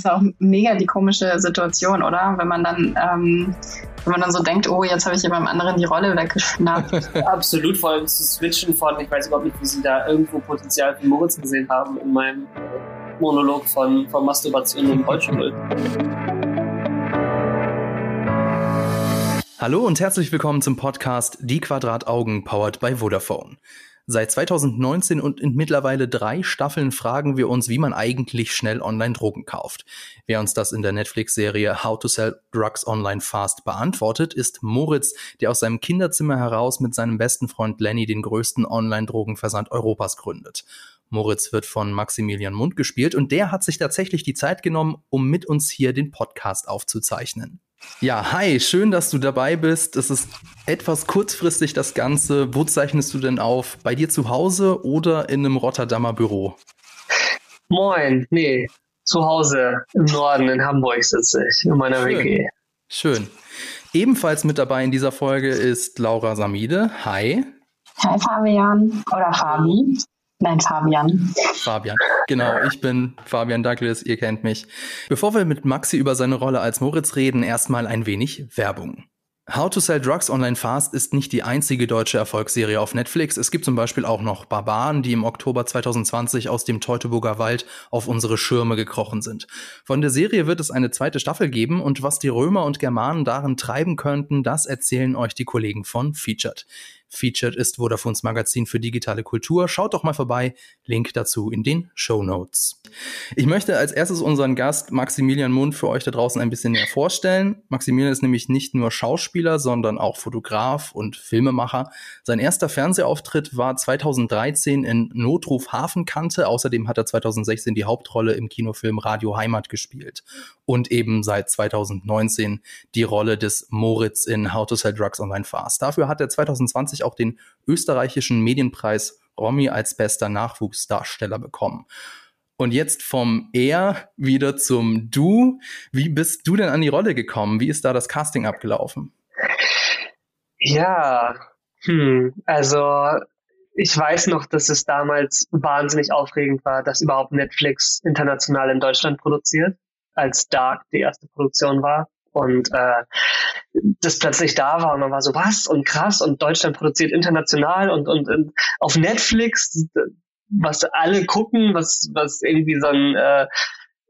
ist auch mega die komische Situation, oder? Wenn man dann, ähm, wenn man dann so denkt, oh, jetzt habe ich jemandem anderen die Rolle weggeschnappt. Absolut, vor allem zu switchen von, ich weiß überhaupt nicht, wie sie da irgendwo Potenzial für Moritz gesehen haben in meinem Monolog von, von Masturbation und Rollstuhl. Hallo und herzlich willkommen zum Podcast Die Quadrataugen powered by Vodafone. Seit 2019 und in mittlerweile drei Staffeln fragen wir uns, wie man eigentlich schnell online Drogen kauft. Wer uns das in der Netflix-Serie How to Sell Drugs Online Fast beantwortet, ist Moritz, der aus seinem Kinderzimmer heraus mit seinem besten Freund Lenny den größten Online-Drogenversand Europas gründet. Moritz wird von Maximilian Mund gespielt und der hat sich tatsächlich die Zeit genommen, um mit uns hier den Podcast aufzuzeichnen. Ja, hi, schön, dass du dabei bist. Es ist etwas kurzfristig das Ganze. Wo zeichnest du denn auf? Bei dir zu Hause oder in einem Rotterdamer Büro? Moin, nee, zu Hause im Norden in Hamburg sitze ich, in meiner Schön. WG. Schön. Ebenfalls mit dabei in dieser Folge ist Laura Samide. Hi. Hi Fabian oder Fabi. Nein, Fabian. Fabian. Genau, ich bin Fabian Douglas, ihr kennt mich. Bevor wir mit Maxi über seine Rolle als Moritz reden, erstmal ein wenig Werbung. How to Sell Drugs Online Fast ist nicht die einzige deutsche Erfolgsserie auf Netflix. Es gibt zum Beispiel auch noch Barbaren, die im Oktober 2020 aus dem Teutoburger Wald auf unsere Schirme gekrochen sind. Von der Serie wird es eine zweite Staffel geben und was die Römer und Germanen darin treiben könnten, das erzählen euch die Kollegen von Featured. Featured ist Vodafones Magazin für digitale Kultur. Schaut doch mal vorbei. Link dazu in den Show Notes. Ich möchte als erstes unseren Gast Maximilian Mund für euch da draußen ein bisschen näher vorstellen. Maximilian ist nämlich nicht nur Schauspieler, sondern auch Fotograf und Filmemacher. Sein erster Fernsehauftritt war 2013 in Notruf Hafenkante. Außerdem hat er 2016 die Hauptrolle im Kinofilm Radio Heimat gespielt und eben seit 2019 die Rolle des Moritz in How to Sell Drugs Online Fast. Dafür hat er 2020 auch den österreichischen Medienpreis Romy als bester Nachwuchsdarsteller bekommen. Und jetzt vom Er wieder zum Du. Wie bist du denn an die Rolle gekommen? Wie ist da das Casting abgelaufen? Ja, hm, also ich weiß noch, dass es damals wahnsinnig aufregend war, dass überhaupt Netflix international in Deutschland produziert als Dark die erste Produktion war. Und äh, das plötzlich da war und man war so, was und krass und Deutschland produziert international und, und, und auf Netflix, was alle gucken, was, was irgendwie so ein äh,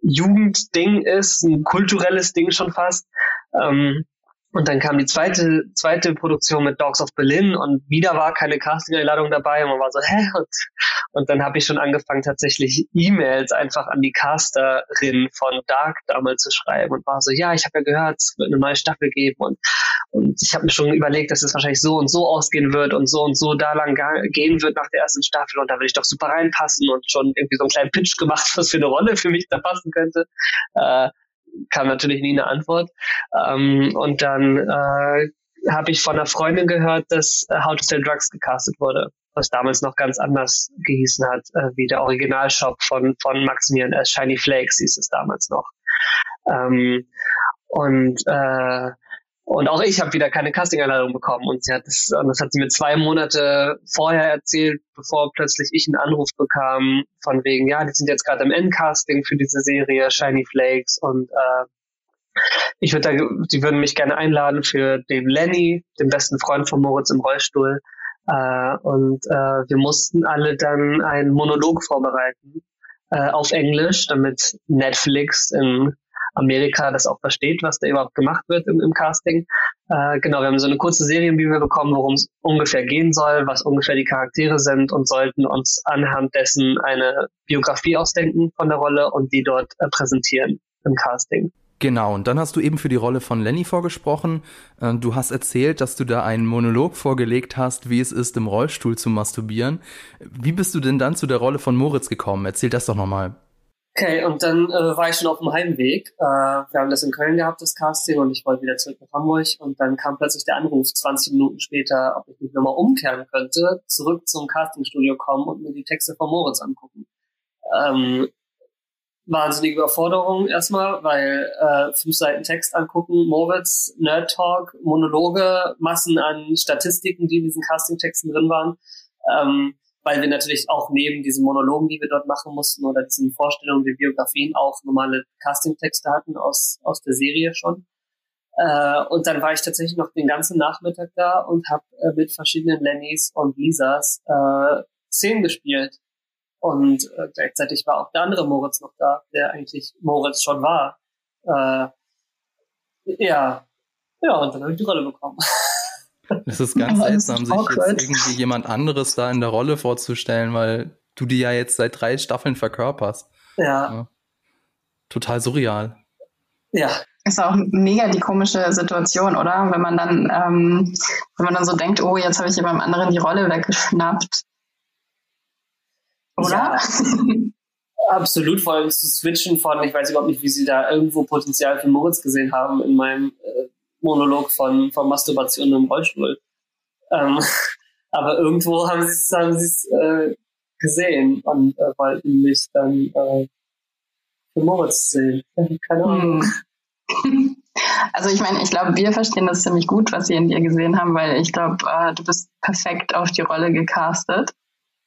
Jugendding ist, ein kulturelles Ding schon fast. Ähm, und dann kam die zweite, zweite Produktion mit Dogs of Berlin und wieder war keine Casting-Einladung dabei und man war so, hä? Und, und dann habe ich schon angefangen, tatsächlich E-Mails einfach an die Casterin von Dark damals zu schreiben und war so, ja, ich habe ja gehört, es wird eine neue Staffel geben und, und ich habe mir schon überlegt, dass es wahrscheinlich so und so ausgehen wird und so und so da lang gehen wird nach der ersten Staffel und da will ich doch super reinpassen und schon irgendwie so einen kleinen Pitch gemacht, was für eine Rolle für mich da passen könnte. Äh, kam natürlich nie eine Antwort. Ähm, und dann äh, habe ich von einer Freundin gehört, dass äh, How to Sell Drugs gecastet wurde, was damals noch ganz anders gehießen hat, äh, wie der Originalshop von, von Maximilian S. Shiny Flakes hieß es damals noch. Ähm, und äh, und auch ich habe wieder keine Casting-Einladung bekommen. Und sie hat das, das hat sie mir zwei Monate vorher erzählt, bevor plötzlich ich einen Anruf bekam von wegen, ja, die sind jetzt gerade im Endcasting für diese Serie Shiny Flakes und äh, ich würde da, die würden mich gerne einladen für den Lenny, den besten Freund von Moritz im Rollstuhl. Äh, und äh, wir mussten alle dann einen Monolog vorbereiten äh, auf Englisch, damit Netflix in Amerika das auch versteht, was da überhaupt gemacht wird im, im Casting. Äh, genau, wir haben so eine kurze Serienbibel bekommen, worum es ungefähr gehen soll, was ungefähr die Charaktere sind und sollten uns anhand dessen eine Biografie ausdenken von der Rolle und die dort äh, präsentieren im Casting. Genau, und dann hast du eben für die Rolle von Lenny vorgesprochen. Äh, du hast erzählt, dass du da einen Monolog vorgelegt hast, wie es ist, im Rollstuhl zu masturbieren. Wie bist du denn dann zu der Rolle von Moritz gekommen? Erzähl das doch nochmal. Okay, und dann äh, war ich schon auf dem Heimweg. Äh, wir haben das in Köln gehabt, das Casting, und ich wollte wieder zurück nach Hamburg. Und dann kam plötzlich der Anruf, 20 Minuten später, ob ich mich nochmal umkehren könnte, zurück zum Castingstudio kommen und mir die Texte von Moritz angucken. Ähm, wahnsinnige Überforderung erstmal, weil äh, fünf Seiten Text angucken, Moritz, Nerd Talk, Monologe, Massen an Statistiken, die in diesen Castingtexten drin waren. Ähm, weil wir natürlich auch neben diesen Monologen, die wir dort machen mussten oder diesen Vorstellungen der Biografien auch normale Castingtexte hatten aus, aus der Serie schon. Äh, und dann war ich tatsächlich noch den ganzen Nachmittag da und habe äh, mit verschiedenen Lennys und Lisas äh, Szenen gespielt. Und äh, gleichzeitig war auch der andere Moritz noch da, der eigentlich Moritz schon war. Äh, ja, ja, und dann habe ich die Rolle bekommen. Es ist ganz seltsam, sich jetzt irgendwie jemand anderes da in der Rolle vorzustellen, weil du die ja jetzt seit drei Staffeln verkörperst. Ja. ja. Total surreal. Ja. Ist auch mega die komische Situation, oder? Wenn man dann, ähm, wenn man dann so denkt, oh, jetzt habe ich jemandem anderen die Rolle weggeschnappt. Oder? Ja. Absolut, vor allem zu switchen von, ich weiß überhaupt nicht, wie sie da irgendwo Potenzial für Moritz gesehen haben in meinem äh, Monolog von, von Masturbation im Rollstuhl. Ähm, aber irgendwo haben sie es haben sie's, äh, gesehen und äh, wollten mich dann äh, für Moritz sehen. Keine Ahnung. Hm. Also ich meine, ich glaube, wir verstehen das ziemlich gut, was sie in dir gesehen haben, weil ich glaube, äh, du bist perfekt auf die Rolle gecastet.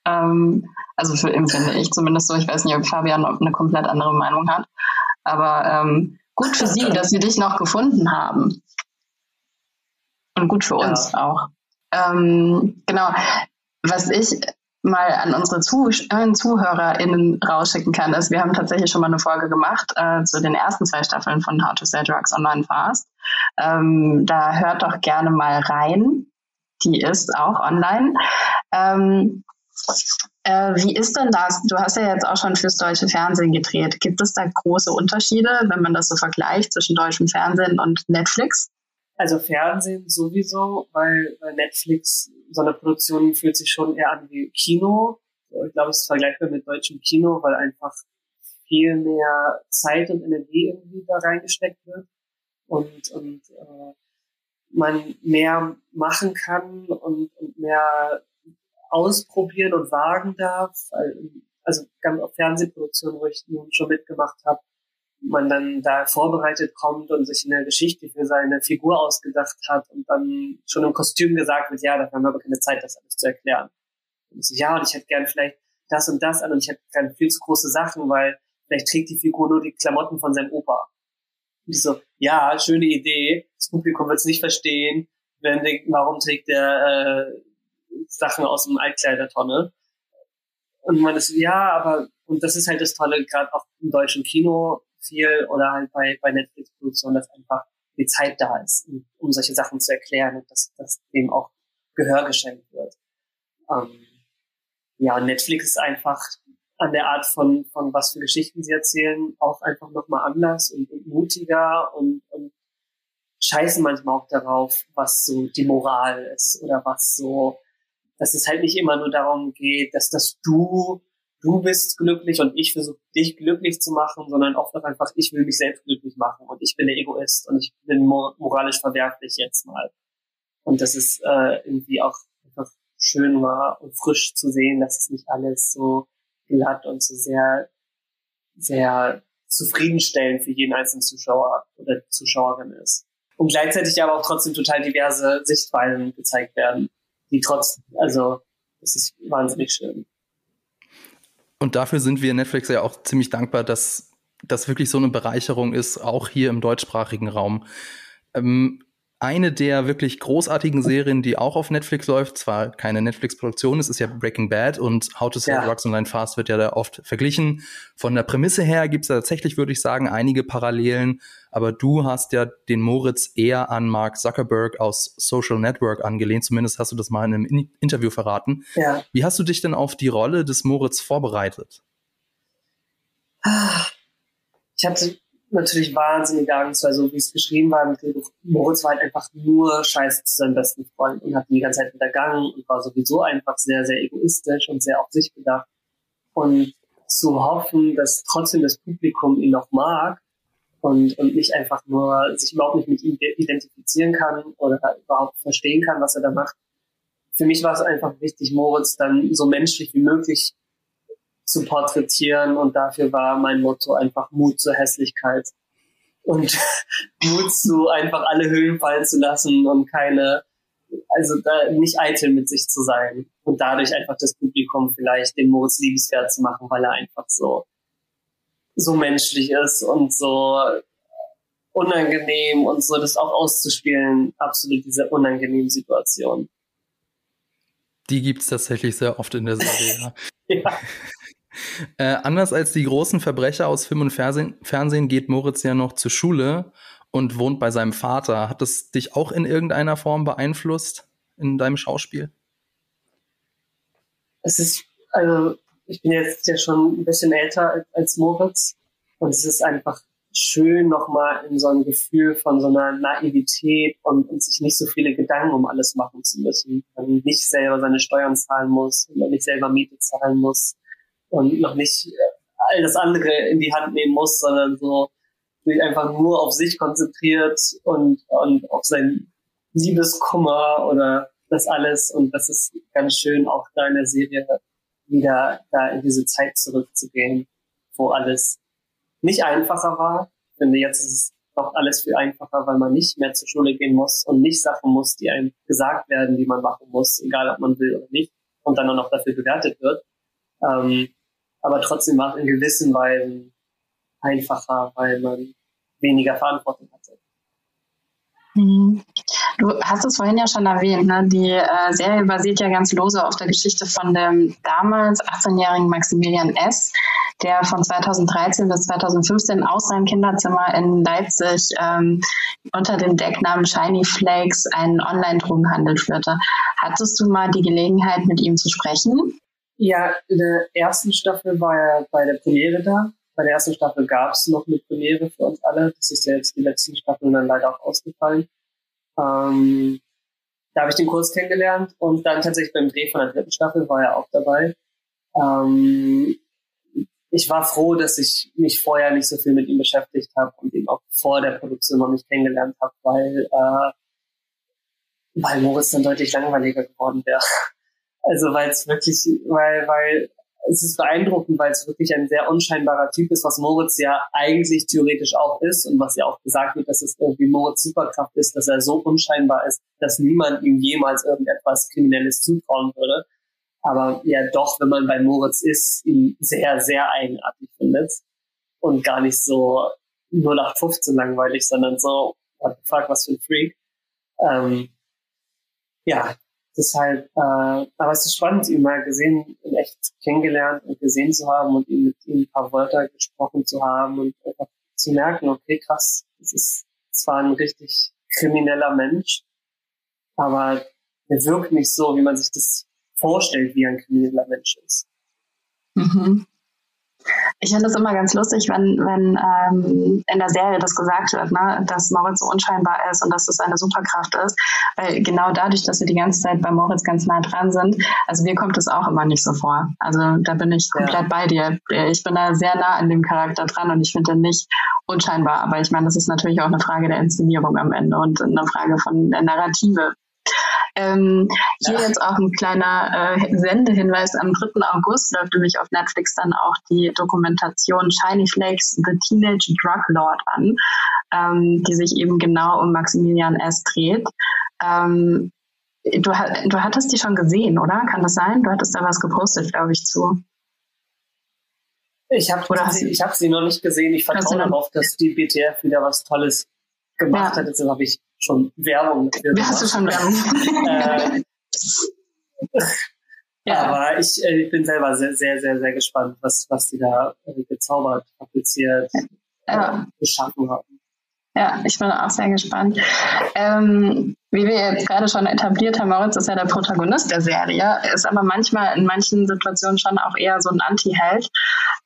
Ähm, also für empfinde ich zumindest so. Ich weiß nicht, ob Fabian eine komplett andere Meinung hat. Aber ähm, gut für sie, dass sie dich noch gefunden haben. Und gut für uns ja. auch. Ähm, genau. Was ich mal an unsere Zuh äh, ZuhörerInnen rausschicken kann, ist, wir haben tatsächlich schon mal eine Folge gemacht äh, zu den ersten zwei Staffeln von How to Sell Drugs Online Fast. Ähm, da hört doch gerne mal rein. Die ist auch online. Ähm, äh, wie ist denn das? Du hast ja jetzt auch schon fürs deutsche Fernsehen gedreht. Gibt es da große Unterschiede, wenn man das so vergleicht zwischen deutschem Fernsehen und Netflix? Also Fernsehen sowieso, weil, weil Netflix, so eine Produktion fühlt sich schon eher an wie Kino. Ich glaube, es ist vergleichbar mit deutschem Kino, weil einfach viel mehr Zeit und Energie irgendwie da reingesteckt wird und, und äh, man mehr machen kann und, und mehr ausprobieren und wagen darf. Also ganz auf Fernsehproduktionen, wo ich nun schon mitgemacht habe, man dann da vorbereitet kommt und sich eine Geschichte für seine Figur ausgedacht hat und dann schon im Kostüm gesagt wird, ja, da haben wir aber keine Zeit, das alles zu erklären. Und so, ja, und ich hätte gern vielleicht das und das an und ich hätte gern viel zu große Sachen, weil vielleicht trägt die Figur nur die Klamotten von seinem Opa. Und ich so, ja, schöne Idee, das Publikum wird es nicht verstehen, wenn warum trägt der äh, Sachen aus dem Altkleidertonne. Und man ist, ja, aber, und das ist halt das Tolle, gerade auch im deutschen Kino viel oder halt bei, bei Netflix-Produktionen, dass einfach die Zeit da ist, um, um solche Sachen zu erklären und dass, dass dem auch Gehör geschenkt wird. Ähm, ja, Netflix ist einfach an der Art von, von was für Geschichten sie erzählen, auch einfach nochmal anders und, und mutiger und, und scheißen manchmal auch darauf, was so die Moral ist oder was so dass es halt nicht immer nur darum geht, dass das du, du bist glücklich und ich versuche dich glücklich zu machen, sondern oft auch einfach, ich will mich selbst glücklich machen und ich bin der Egoist und ich bin moralisch verwerflich jetzt mal. Und das ist äh, irgendwie auch einfach schön war und frisch zu sehen, dass es nicht alles so glatt und so sehr, sehr zufriedenstellend für jeden einzelnen Zuschauer oder Zuschauerin ist. Und gleichzeitig aber auch trotzdem total diverse Sichtweisen gezeigt werden die trotz, also das ist wahnsinnig schön. Und dafür sind wir Netflix ja auch ziemlich dankbar, dass das wirklich so eine Bereicherung ist, auch hier im deutschsprachigen Raum. Ähm, eine der wirklich großartigen Serien, die auch auf Netflix läuft, zwar keine Netflix-Produktion, es ist ja Breaking Bad und How to Sell ja. Drugs Online Fast wird ja da oft verglichen. Von der Prämisse her gibt es tatsächlich, würde ich sagen, einige Parallelen, aber du hast ja den Moritz eher an Mark Zuckerberg aus Social Network angelehnt, zumindest hast du das mal in einem In Interview verraten. Ja. Wie hast du dich denn auf die Rolle des Moritz vorbereitet? Ich hatte natürlich wahnsinnige Angst, weil so wie es geschrieben war Moritz war halt einfach nur scheiße zu seinem besten Freund und hat die ganze Zeit hintergangen und war sowieso einfach sehr, sehr egoistisch und sehr auf sich bedacht. Und zu hoffen, dass trotzdem das Publikum ihn noch mag und, und nicht einfach nur sich überhaupt nicht mit ihm identifizieren kann oder überhaupt verstehen kann, was er da macht. Für mich war es einfach wichtig, Moritz dann so menschlich wie möglich zu porträtieren und dafür war mein Motto einfach Mut zur Hässlichkeit und Mut zu einfach alle Höhlen fallen zu lassen und keine, also da nicht eitel mit sich zu sein und dadurch einfach das Publikum vielleicht den Moritz liebenswert zu machen, weil er einfach so so menschlich ist und so unangenehm und so das auch auszuspielen, absolut diese unangenehmen Situationen. Die gibt's tatsächlich sehr oft in der Serie. ja. Äh, anders als die großen Verbrecher aus Film und Fernsehen, Fernsehen geht Moritz ja noch zur Schule und wohnt bei seinem Vater. Hat das dich auch in irgendeiner Form beeinflusst in deinem Schauspiel? Es ist, also ich bin jetzt ja schon ein bisschen älter als, Moritz und es ist einfach schön, nochmal in so ein Gefühl von so einer Naivität und, und, sich nicht so viele Gedanken um alles machen zu müssen. Man nicht selber seine Steuern zahlen muss, man nicht selber Miete zahlen muss und noch nicht all das andere in die Hand nehmen muss, sondern so sich einfach nur auf sich konzentriert und, und auf sein Liebeskummer oder das alles. Und das ist ganz schön, auch da in der Serie wieder da in diese Zeit zurückzugehen, wo alles nicht einfacher war. Ich finde, jetzt ist es doch alles viel einfacher, weil man nicht mehr zur Schule gehen muss und nicht Sachen muss, die einem gesagt werden, die man machen muss, egal ob man will oder nicht, und dann auch noch dafür bewertet wird. Ähm, aber trotzdem war es in gewissen Weisen einfacher, weil man weniger Verantwortung hatte. Mhm. Du hast es vorhin ja schon erwähnt, ne? die äh, Serie basiert ja ganz lose auf der Geschichte von dem damals 18-jährigen Maximilian S., der von 2013 bis 2015 aus seinem Kinderzimmer in Leipzig ähm, unter dem Decknamen Shiny Flakes einen Online-Drogenhandel führte. Hattest du mal die Gelegenheit, mit ihm zu sprechen? Ja, in der ersten Staffel war er bei der Premiere da. Bei der ersten Staffel gab es noch eine Premiere für uns alle. Das ist ja jetzt die letzten Staffeln dann leider auch ausgefallen. Ähm, da habe ich den Kurs kennengelernt und dann tatsächlich beim Dreh von der dritten Staffel war er auch dabei. Ähm, ich war froh, dass ich mich vorher nicht so viel mit ihm beschäftigt habe und ihn auch vor der Produktion noch nicht kennengelernt habe, weil, äh, weil Moritz dann deutlich langweiliger geworden wäre. Also weil es wirklich, weil, weil es ist beeindruckend, weil es wirklich ein sehr unscheinbarer Typ ist, was Moritz ja eigentlich theoretisch auch ist und was ja auch gesagt wird, dass es irgendwie Moritz Superkraft ist, dass er so unscheinbar ist, dass niemand ihm jemals irgendetwas Kriminelles zutrauen würde. Aber ja doch, wenn man bei Moritz ist, ihn sehr, sehr eigenartig findet und gar nicht so nur nach 15 langweilig, sondern so, what the fuck, was für ein Freak. Ähm, ja, Deshalb, äh, aber es ist spannend, ihn mal gesehen, in echt kennengelernt und gesehen zu haben und ihn mit ihm ein paar Wörter gesprochen zu haben und einfach zu merken, okay, krass, das ist zwar ein richtig krimineller Mensch, aber er wirkt nicht so, wie man sich das vorstellt, wie ein krimineller Mensch ist. Mhm. Ich finde es immer ganz lustig, wenn, wenn ähm, in der Serie das gesagt wird, ne, dass Moritz so unscheinbar ist und dass es eine Superkraft ist. Weil genau dadurch, dass wir die ganze Zeit bei Moritz ganz nah dran sind, also mir kommt es auch immer nicht so vor. Also da bin ich komplett ja. bei dir. Ich bin da sehr nah an dem Charakter dran und ich finde ihn nicht unscheinbar. Aber ich meine, das ist natürlich auch eine Frage der Inszenierung am Ende und eine Frage von der Narrative. Ähm, hier ja. jetzt auch ein kleiner äh, Sendehinweis. Am 3. August läuft nämlich auf Netflix dann auch die Dokumentation Shiny Flakes, The Teenage Drug Lord an, ähm, die sich eben genau um Maximilian S. dreht. Ähm, du, du hattest die schon gesehen, oder? Kann das sein? Du hattest da was gepostet, glaube ich, zu. Ich habe sie, hab sie noch nicht gesehen. Ich vertraue darauf, dass die BTF wieder was Tolles gemacht ja. hat. Deshalb habe ich schon Werbung dafür Hast du schon Werbung? äh, ja. Aber ich, äh, ich bin selber sehr, sehr, sehr, sehr gespannt, was, was die da äh, gezaubert, fabriziert, ja. geschaffen haben. Ja, ich bin auch sehr gespannt. Ähm, wie wir jetzt gerade schon etabliert haben, Moritz ist ja der Protagonist der Serie, ist aber manchmal in manchen Situationen schon auch eher so ein Anti-Held.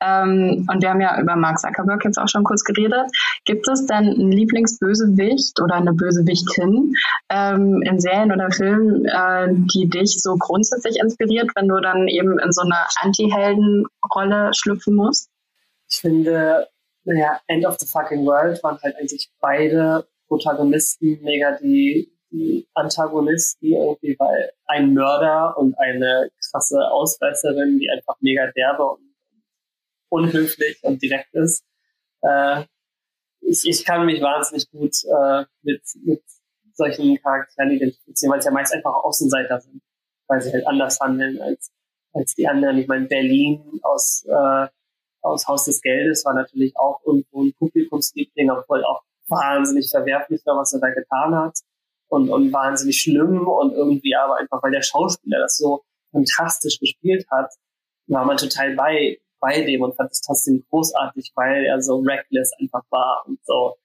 Ähm, und wir haben ja über Mark Zuckerberg jetzt auch schon kurz geredet. Gibt es denn einen Lieblingsbösewicht oder eine Bösewichtin ähm, in Serien oder Filmen, äh, die dich so grundsätzlich inspiriert, wenn du dann eben in so eine Anti-Helden-Rolle schlüpfen musst? Ich finde, naja, End of the Fucking World waren halt eigentlich beide Protagonisten mega die, die Antagonisten irgendwie, weil ein Mörder und eine krasse Ausreißerin, die einfach mega derbe und unhöflich und direkt ist. Äh, ich, ich kann mich wahnsinnig gut äh, mit, mit solchen Charakteren identifizieren, weil es ja meist einfach Außenseiter sind. weil sie halt anders handeln als, als die anderen. Ich meine, Berlin aus, äh, aus Haus des Geldes war natürlich auch irgendwo ein Publikumsliebling, obwohl auch wahnsinnig verwerflich war, was er da getan hat und, und wahnsinnig schlimm und irgendwie aber einfach, weil der Schauspieler das so fantastisch gespielt hat, war man total bei, bei dem und fand es trotzdem großartig, weil er so reckless einfach war und so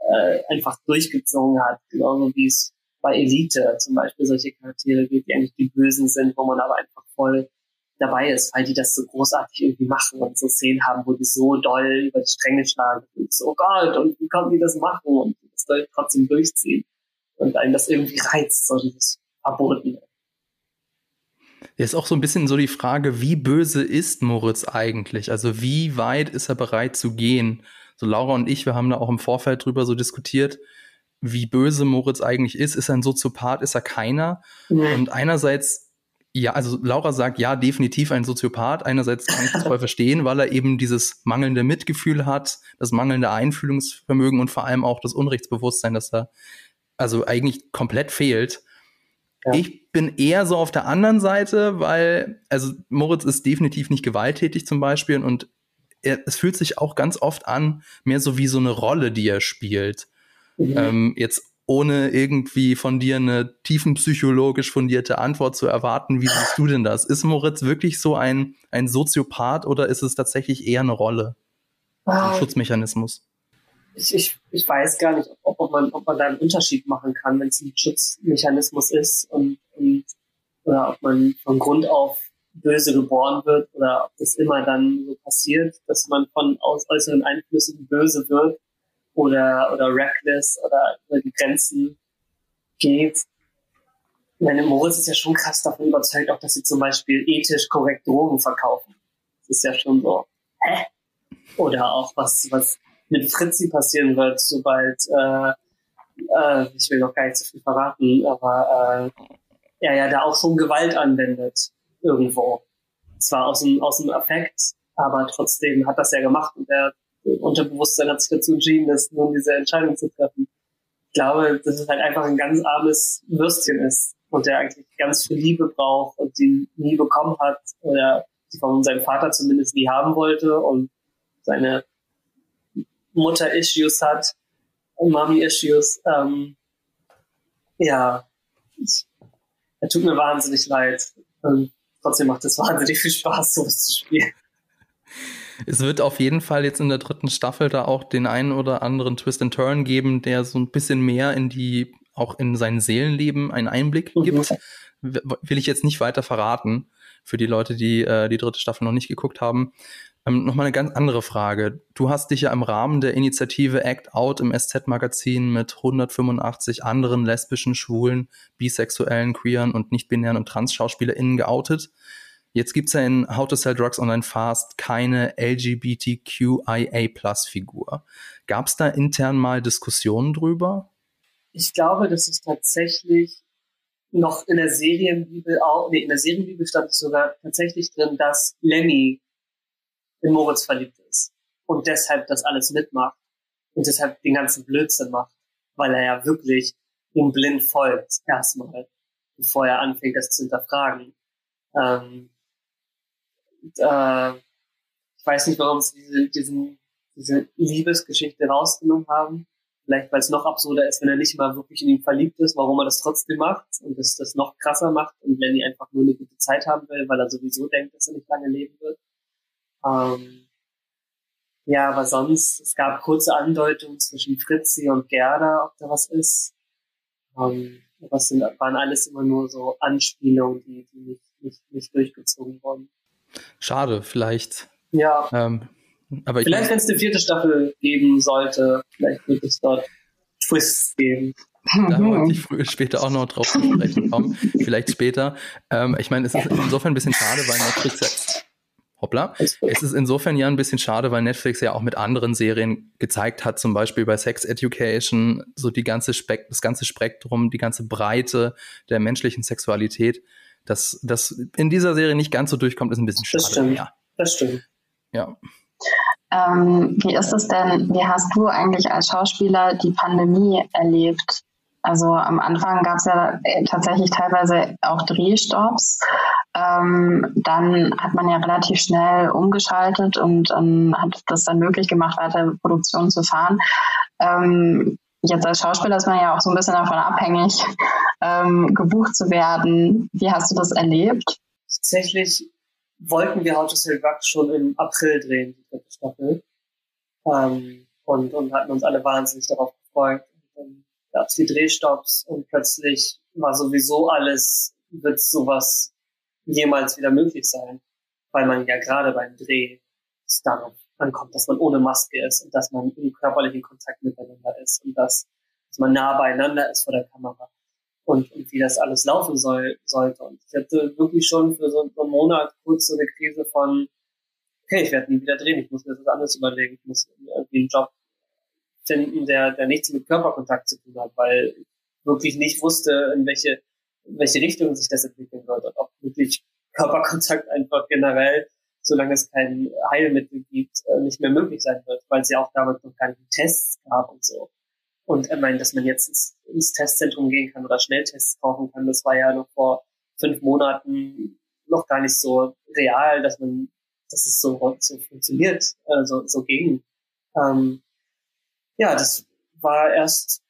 äh, einfach durchgezogen hat, genauso wie es bei Elite zum Beispiel solche Charaktere gibt, die eigentlich die Bösen sind, wo man aber einfach voll dabei ist, weil die das so großartig irgendwie machen und so Szenen haben, wo die so doll über die Stränge schlagen und so, oh Gott, und wie konnten die das machen und das trotzdem durchziehen und einen das irgendwie reizt, so dieses Verbotene. Ja, ist auch so ein bisschen so die Frage, wie böse ist Moritz eigentlich? Also wie weit ist er bereit zu gehen? So Laura und ich, wir haben da auch im Vorfeld drüber so diskutiert, wie böse Moritz eigentlich ist. Ist er ein Soziopath? Ist er keiner? Mhm. Und einerseits, ja, also Laura sagt, ja, definitiv ein Soziopath. Einerseits kann ich das voll verstehen, weil er eben dieses mangelnde Mitgefühl hat, das mangelnde Einfühlungsvermögen und vor allem auch das Unrechtsbewusstsein, dass er also eigentlich komplett fehlt. Ja. Ich bin eher so auf der anderen Seite, weil, also Moritz ist definitiv nicht gewalttätig zum Beispiel und er, es fühlt sich auch ganz oft an, mehr so wie so eine Rolle, die er spielt. Mhm. Ähm, jetzt ohne irgendwie von dir eine tiefenpsychologisch fundierte Antwort zu erwarten, wie siehst du denn das? Ist Moritz wirklich so ein, ein Soziopath oder ist es tatsächlich eher eine Rolle? Ein äh, Schutzmechanismus? ich, ich, ich weiß gar nicht, ob, ob, man, ob man da einen Unterschied machen kann, wenn es ein Schutzmechanismus ist und, und oder ob man von Grund auf böse geboren wird oder ob das immer dann so passiert, dass man von aus äußeren Einflüssen böse wird oder, oder reckless oder über die Grenzen geht. Meine Moritz ist ja schon krass davon überzeugt, auch dass sie zum Beispiel ethisch korrekt Drogen verkaufen. Das ist ja schon so, hä? Oder auch was, was mit Fritzi passieren wird, sobald, äh, äh, ich will noch gar nicht so viel verraten, aber äh, er ja da auch schon Gewalt anwendet irgendwo. Zwar aus dem, aus dem Affekt, aber trotzdem hat das ja gemacht und der Unterbewusstsein hat sich dazu entschieden, das nun diese Entscheidung zu treffen. Ich glaube, dass es halt einfach ein ganz armes Würstchen ist und der eigentlich ganz viel Liebe braucht und die nie bekommen hat oder die von seinem Vater zumindest nie haben wollte und seine Mutter-Issues hat und Mommy-Issues. Ähm, ja, er tut mir wahnsinnig leid. Und trotzdem macht es wahnsinnig viel Spaß, sowas zu spielen. Es wird auf jeden Fall jetzt in der dritten Staffel da auch den einen oder anderen Twist and Turn geben, der so ein bisschen mehr in die, auch in sein Seelenleben einen Einblick mhm. gibt. Will ich jetzt nicht weiter verraten für die Leute, die äh, die dritte Staffel noch nicht geguckt haben. Ähm, Nochmal eine ganz andere Frage. Du hast dich ja im Rahmen der Initiative Act Out im SZ-Magazin mit 185 anderen lesbischen, schwulen, bisexuellen, queeren und nicht-binären und trans-SchauspielerInnen geoutet. Jetzt gibt's ja in How to Sell Drugs Online Fast keine LGBTQIA-Plus-Figur. Gab's da intern mal Diskussionen drüber? Ich glaube, das ist tatsächlich noch in der Serienbibel auch, nee, in der Serienbibel stand sogar tatsächlich drin, dass Lemmy in Moritz verliebt ist und deshalb das alles mitmacht und deshalb den ganzen Blödsinn macht, weil er ja wirklich ihm blind folgt erstmal, bevor er anfängt, das zu hinterfragen. Ähm, äh, ich weiß nicht, warum sie diese, diesen, diese Liebesgeschichte rausgenommen haben. Vielleicht, weil es noch absurder ist, wenn er nicht mal wirklich in ihn verliebt ist, warum er das trotzdem macht und das, das noch krasser macht und Lenny einfach nur eine gute Zeit haben will, weil er sowieso denkt, dass er nicht lange leben wird. Ähm, ja, aber sonst, es gab kurze Andeutungen zwischen Fritzi und Gerda, ob da was ist. Ähm, es sind, waren alles immer nur so Anspielungen, die, die nicht, nicht, nicht durchgezogen wurden. Schade, vielleicht. Ja. Ähm, aber vielleicht, wenn es eine vierte Staffel geben sollte, vielleicht wird es dort Twists geben. Da wollte ich früher, später auch noch drauf zu sprechen kommen. Vielleicht später. Ähm, ich meine, es ist insofern ein bisschen schade, weil Netflix ja Hoppla. Es ist insofern ja ein bisschen schade, weil Netflix ja auch mit anderen Serien gezeigt hat, zum Beispiel bei Sex Education, so die ganze Spek das ganze Spektrum, die ganze Breite der menschlichen Sexualität. Dass das in dieser Serie nicht ganz so durchkommt, ist ein bisschen schade. Das stimmt. Ja. Das stimmt. Ja. Ähm, wie ist es denn, wie hast du eigentlich als Schauspieler die Pandemie erlebt? Also am Anfang gab es ja tatsächlich teilweise auch Drehstops. Ähm, dann hat man ja relativ schnell umgeschaltet und ähm, hat das dann möglich gemacht, weiter Produktion zu fahren. Ähm, jetzt als Schauspieler ist man ja auch so ein bisschen davon abhängig, ähm, gebucht zu werden. Wie hast du das erlebt? Tatsächlich wollten wir How to Sell schon im April drehen, die dritte Staffel. Ähm, und, und hatten uns alle wahnsinnig darauf gefreut. Und dann gab es die Drehstops und plötzlich war sowieso alles, wird sowas jemals wieder möglich sein, weil man ja gerade beim Dreh darauf ankommt, dass man ohne Maske ist und dass man im körperlichen Kontakt miteinander ist und dass, dass man nah beieinander ist vor der Kamera und, und wie das alles laufen soll, sollte. Und ich hatte wirklich schon für so, einen Monat kurz so eine Krise von, okay, ich werde nie wieder drehen, ich muss mir das anders überlegen, ich muss irgendwie einen Job finden, der, der nichts mit Körperkontakt zu tun hat, weil ich wirklich nicht wusste, in welche, in welche Richtung sich das entwickeln und ob wirklich Körperkontakt einfach generell, solange es kein Heilmittel gibt, äh, nicht mehr möglich sein wird, weil es ja auch damals noch keine Tests gab und so. Und ich meine, dass man jetzt ins, Testzentrum gehen kann oder Schnelltests kaufen kann, das war ja noch vor fünf Monaten noch gar nicht so real, dass man, dass es so, so funktioniert, also so ging. Ähm, ja, das war erst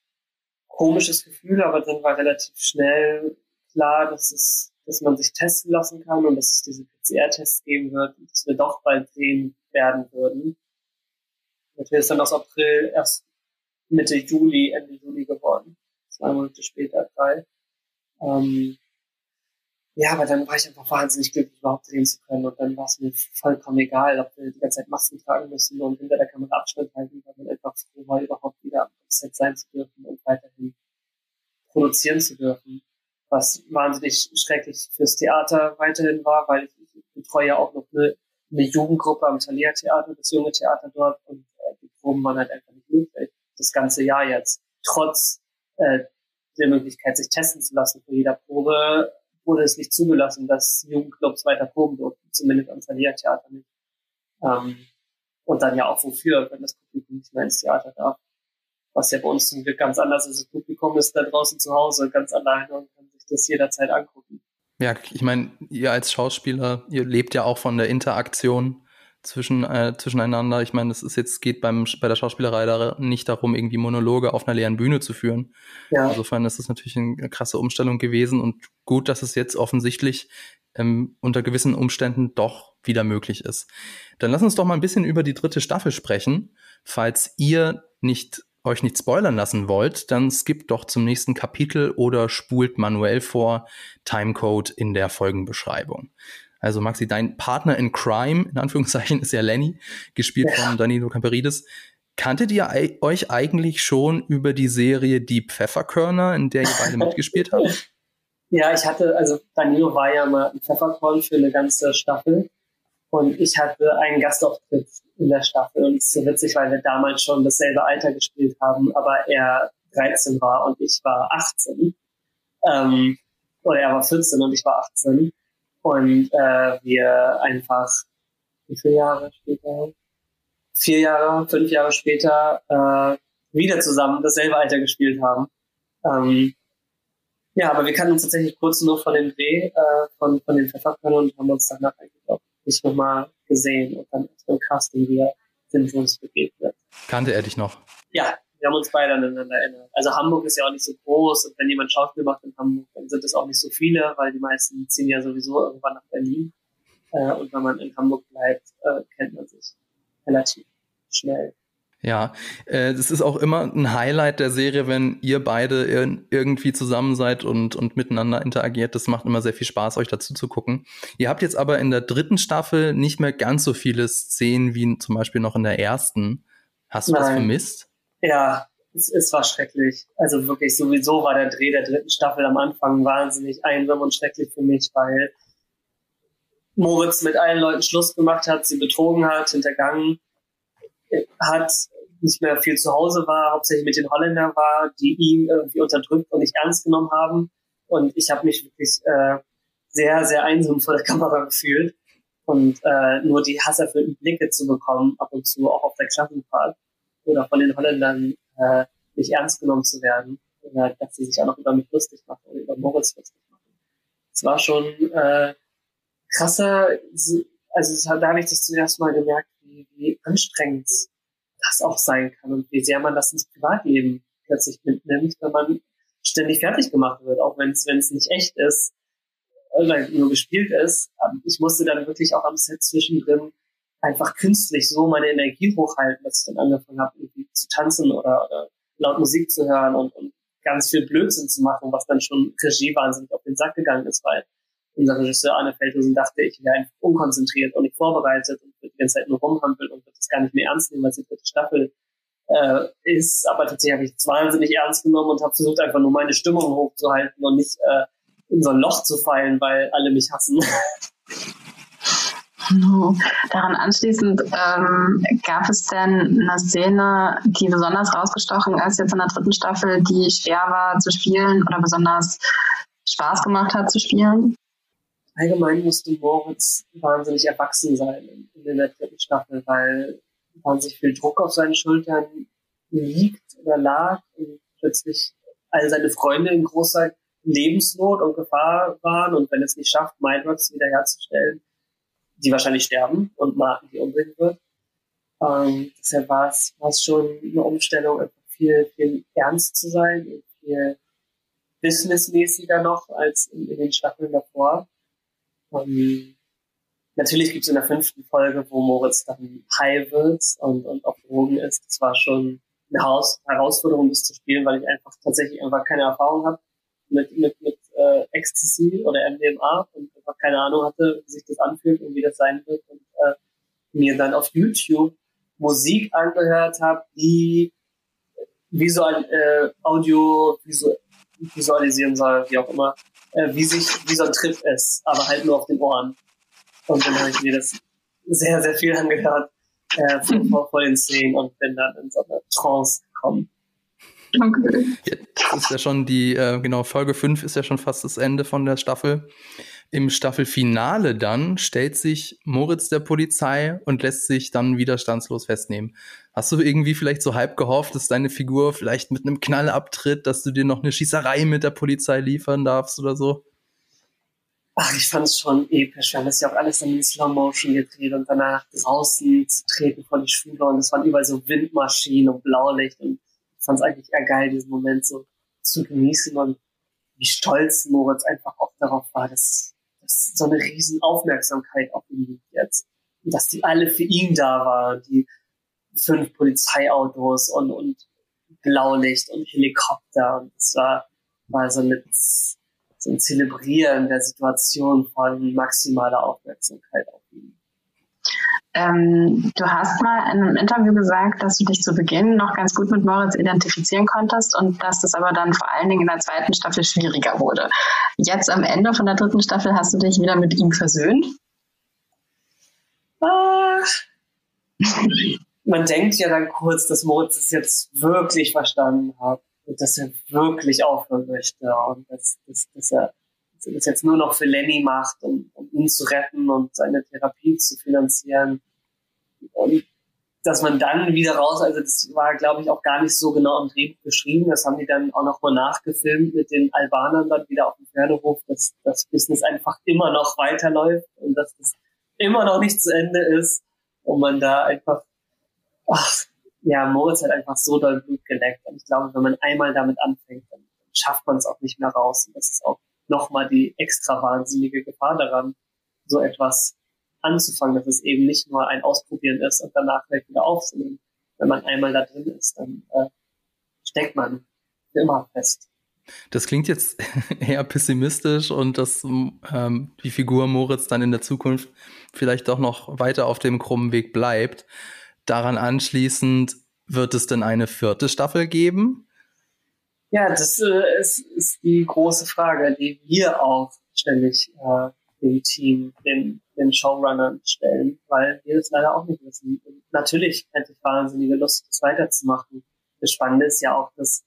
komisches Gefühl, aber dann war relativ schnell klar, dass es, dass man sich testen lassen kann und dass es diese PCR-Tests geben wird und dass wir doch bald drehen werden würden. Natürlich ist dann aus April erst Mitte Juli, Ende Juli geworden. Zwei Monate später, drei. Ähm, ja, aber dann war ich einfach wahnsinnig glücklich, überhaupt drehen zu können. Und dann war es mir vollkommen egal, ob wir die ganze Zeit Masken tragen müssen und hinter der Kamera Abstand halten, weil man einfach froh war, überhaupt wieder am Set sein zu dürfen und weiterhin produzieren zu dürfen. Was wahnsinnig schrecklich fürs Theater weiterhin war, weil ich, betreue ja auch noch eine, eine Jugendgruppe am Thalia Theater, das junge Theater dort und äh, die Proben waren halt einfach nicht möglich das ganze Jahr jetzt. Trotz äh, der Möglichkeit, sich testen zu lassen für jeder Probe, wurde es nicht zugelassen, dass Jugendclubs weiter proben durften, zumindest am Thalia-Theater nicht. Ähm, und dann ja auch wofür, wenn das Publikum nicht mehr ins Theater darf. Was ja bei uns zum Glück ganz anders ist. Das Publikum ist da draußen zu Hause ganz alleine und kann das jederzeit angucken. Ja, ich meine, ihr als Schauspieler, ihr lebt ja auch von der Interaktion zwischen, äh, zwischeneinander. Ich meine, es ist jetzt, geht beim, bei der Schauspielerei da nicht darum, irgendwie Monologe auf einer leeren Bühne zu führen. Ja. Insofern ist das natürlich eine krasse Umstellung gewesen und gut, dass es jetzt offensichtlich ähm, unter gewissen Umständen doch wieder möglich ist. Dann lass uns doch mal ein bisschen über die dritte Staffel sprechen. Falls ihr nicht euch nicht spoilern lassen wollt, dann skippt doch zum nächsten Kapitel oder spult manuell vor Timecode in der Folgenbeschreibung. Also Maxi, dein Partner in Crime, in Anführungszeichen, ist ja Lenny, gespielt ja. von Danilo Camperidis. Kanntet ihr euch eigentlich schon über die Serie Die Pfefferkörner, in der ihr beide mitgespielt habt? Ja, ich hatte, also Danilo war ja mal ein Pfefferkorn für eine ganze Staffel und ich hatte einen Gastauftritt in der Staffel und es ist so witzig, weil wir damals schon dasselbe Alter gespielt haben, aber er 13 war und ich war 18. Ähm, oder er war 14 und ich war 18 und äh, wir einfach wie viele Jahre später, vier Jahre, fünf Jahre später äh, wieder zusammen dasselbe Alter gespielt haben. Ähm, ja, aber wir kannten uns tatsächlich kurz nur von dem Dreh, äh, von, von den Pfefferkörnern und haben uns danach eigentlich auch nicht nochmal gesehen und dann im Casting wieder sind wir uns begegnet. Kannte er dich noch? Ja, wir haben uns beide aneinander erinnert. Also Hamburg ist ja auch nicht so groß und wenn jemand Schauspiel macht in Hamburg, dann sind es auch nicht so viele, weil die meisten ziehen ja sowieso irgendwann nach Berlin. Äh, und wenn man in Hamburg bleibt, äh, kennt man sich relativ schnell. Ja, äh, es ist auch immer ein Highlight der Serie, wenn ihr beide ir irgendwie zusammen seid und, und miteinander interagiert. Das macht immer sehr viel Spaß, euch dazu zu gucken. Ihr habt jetzt aber in der dritten Staffel nicht mehr ganz so viele Szenen wie zum Beispiel noch in der ersten. Hast du Nein. das vermisst? Ja, es, es war schrecklich. Also wirklich sowieso war der Dreh der dritten Staffel am Anfang wahnsinnig einsam und schrecklich für mich, weil Moritz mit allen Leuten Schluss gemacht hat, sie betrogen hat, hintergangen hat, nicht mehr viel zu Hause war, hauptsächlich mit den Holländern war, die ihn irgendwie unterdrückt und nicht ernst genommen haben. Und ich habe mich wirklich äh, sehr, sehr einsam vor der Kamera gefühlt. Und äh, nur die hasserfüllten Blicke zu bekommen, ab und zu auch auf der Klassenfahrt, oder von den Holländern äh, nicht ernst genommen zu werden oder dass sie sich auch noch über mich lustig machen oder über Moritz lustig machen. Es war schon äh, krasser, also da habe ich das zuerst mal gemerkt, wie, wie anstrengend das auch sein kann und wie sehr man das ins Privatleben plötzlich mitnimmt, wenn man ständig fertig gemacht wird, auch wenn es nicht echt ist oder nur gespielt ist. Ähm, ich musste dann wirklich auch am Set zwischendrin einfach künstlich so meine Energie hochhalten, dass ich dann angefangen habe, irgendwie zu tanzen oder, oder laut Musik zu hören und, und ganz viel Blödsinn zu machen, was dann schon Regie wahnsinnig auf den Sack gegangen ist, weil unser Regisseur Arne Feldhusen dachte, ich wäre einfach unkonzentriert und nicht vorbereitet und die ganze Zeit nur rumhampeln und wird das gar nicht mehr ernst nehmen, weil es die dritte Staffel äh, ist. Aber tatsächlich habe ich es wahnsinnig ernst genommen und habe versucht, einfach nur meine Stimmung hochzuhalten und nicht äh, in so ein Loch zu fallen, weil alle mich hassen. Daran anschließend ähm, gab es denn eine Szene, die besonders rausgestochen ist jetzt in der dritten Staffel, die schwer war zu spielen oder besonders Spaß gemacht hat zu spielen? Allgemein musste Moritz wahnsinnig erwachsen sein in, der dritten Staffel, weil wahnsinnig viel Druck auf seinen Schultern liegt oder lag und plötzlich all seine Freunde in großer Lebensnot und Gefahr waren und wenn es nicht schafft, Mindworks wiederherzustellen, die wahrscheinlich sterben und Marken die umbringen wird. Ähm, deshalb war es, war es schon eine Umstellung, viel, viel ernst zu sein und viel businessmäßiger noch als in, in den Staffeln davor. Ähm, natürlich gibt es in der fünften Folge, wo Moritz dann high wird und, und auf Drogen ist. Das war schon eine Haus Herausforderung, das zu spielen, weil ich einfach tatsächlich einfach keine Erfahrung habe mit, mit, mit äh, Ecstasy oder MDMA und einfach keine Ahnung hatte, wie sich das anfühlt und wie das sein wird. Und äh, mir dann auf YouTube Musik angehört habe, die visual, äh, Audio visu visualisieren soll, wie auch immer, äh, wie sich wie so ein Trip ist, aber halt nur auf den Ohren. Und dann habe ich mir das sehr, sehr viel angehört äh, vor, vor den Szenen und bin dann in so eine Trance gekommen. Okay. Ja, das ist ja schon die, äh, genau, Folge 5 ist ja schon fast das Ende von der Staffel. Im Staffelfinale dann stellt sich Moritz der Polizei und lässt sich dann widerstandslos festnehmen. Hast du irgendwie vielleicht so halb gehofft, dass deine Figur vielleicht mit einem Knall abtritt, dass du dir noch eine Schießerei mit der Polizei liefern darfst oder so? Ach, ich fand es schon episch. Wir haben das ja auch alles in Slow Motion gedreht und danach draußen zu treten vor die Schule und es waren überall so Windmaschinen und Blaulicht und ich fand es eigentlich eher geil, diesen Moment so zu genießen und wie stolz Moritz einfach auch darauf war, dass so eine riesen Aufmerksamkeit auf ihn jetzt. Und dass die alle für ihn da waren, die fünf Polizeiautos und, und Blaulicht und Helikopter. Und es war, war so, eine, so ein Zelebrieren der Situation von maximaler Aufmerksamkeit auf ihn. Ähm, du hast mal in einem Interview gesagt, dass du dich zu Beginn noch ganz gut mit Moritz identifizieren konntest und dass das aber dann vor allen Dingen in der zweiten Staffel schwieriger wurde. Jetzt am Ende von der dritten Staffel hast du dich wieder mit ihm versöhnt? Ah. Man denkt ja dann kurz, dass Moritz es jetzt wirklich verstanden hat und dass er wirklich aufhören möchte und dass, dass, dass er das jetzt nur noch für Lenny macht, um, um ihn zu retten und seine Therapie zu finanzieren. Und dass man dann wieder raus, also das war, glaube ich, auch gar nicht so genau im Drehbuch beschrieben. Das haben die dann auch nochmal nachgefilmt mit den Albanern dann wieder auf dem Pferdehof, dass das Business einfach immer noch weiterläuft und dass das immer noch nicht zu Ende ist und man da einfach, ach, ja, Moritz hat einfach so doll Blut geleckt. Und ich glaube, wenn man einmal damit anfängt, dann schafft man es auch nicht mehr raus. Und das ist auch nochmal die extra wahnsinnige Gefahr daran, so etwas anzufangen, dass es eben nicht nur ein Ausprobieren ist und danach wieder aufzunehmen. Wenn man einmal da drin ist, dann äh, steckt man immer fest. Das klingt jetzt eher pessimistisch und dass ähm, die Figur Moritz dann in der Zukunft vielleicht doch noch weiter auf dem krummen Weg bleibt. Daran anschließend wird es denn eine vierte Staffel geben? Ja, das äh, ist, ist die große Frage, die wir auch ständig äh, dem Team, den, den Showrunnern stellen, weil wir das leider auch nicht wissen. Und natürlich hätte ich wahnsinnige Lust, das weiterzumachen. Das Spannende ist ja auch, dass,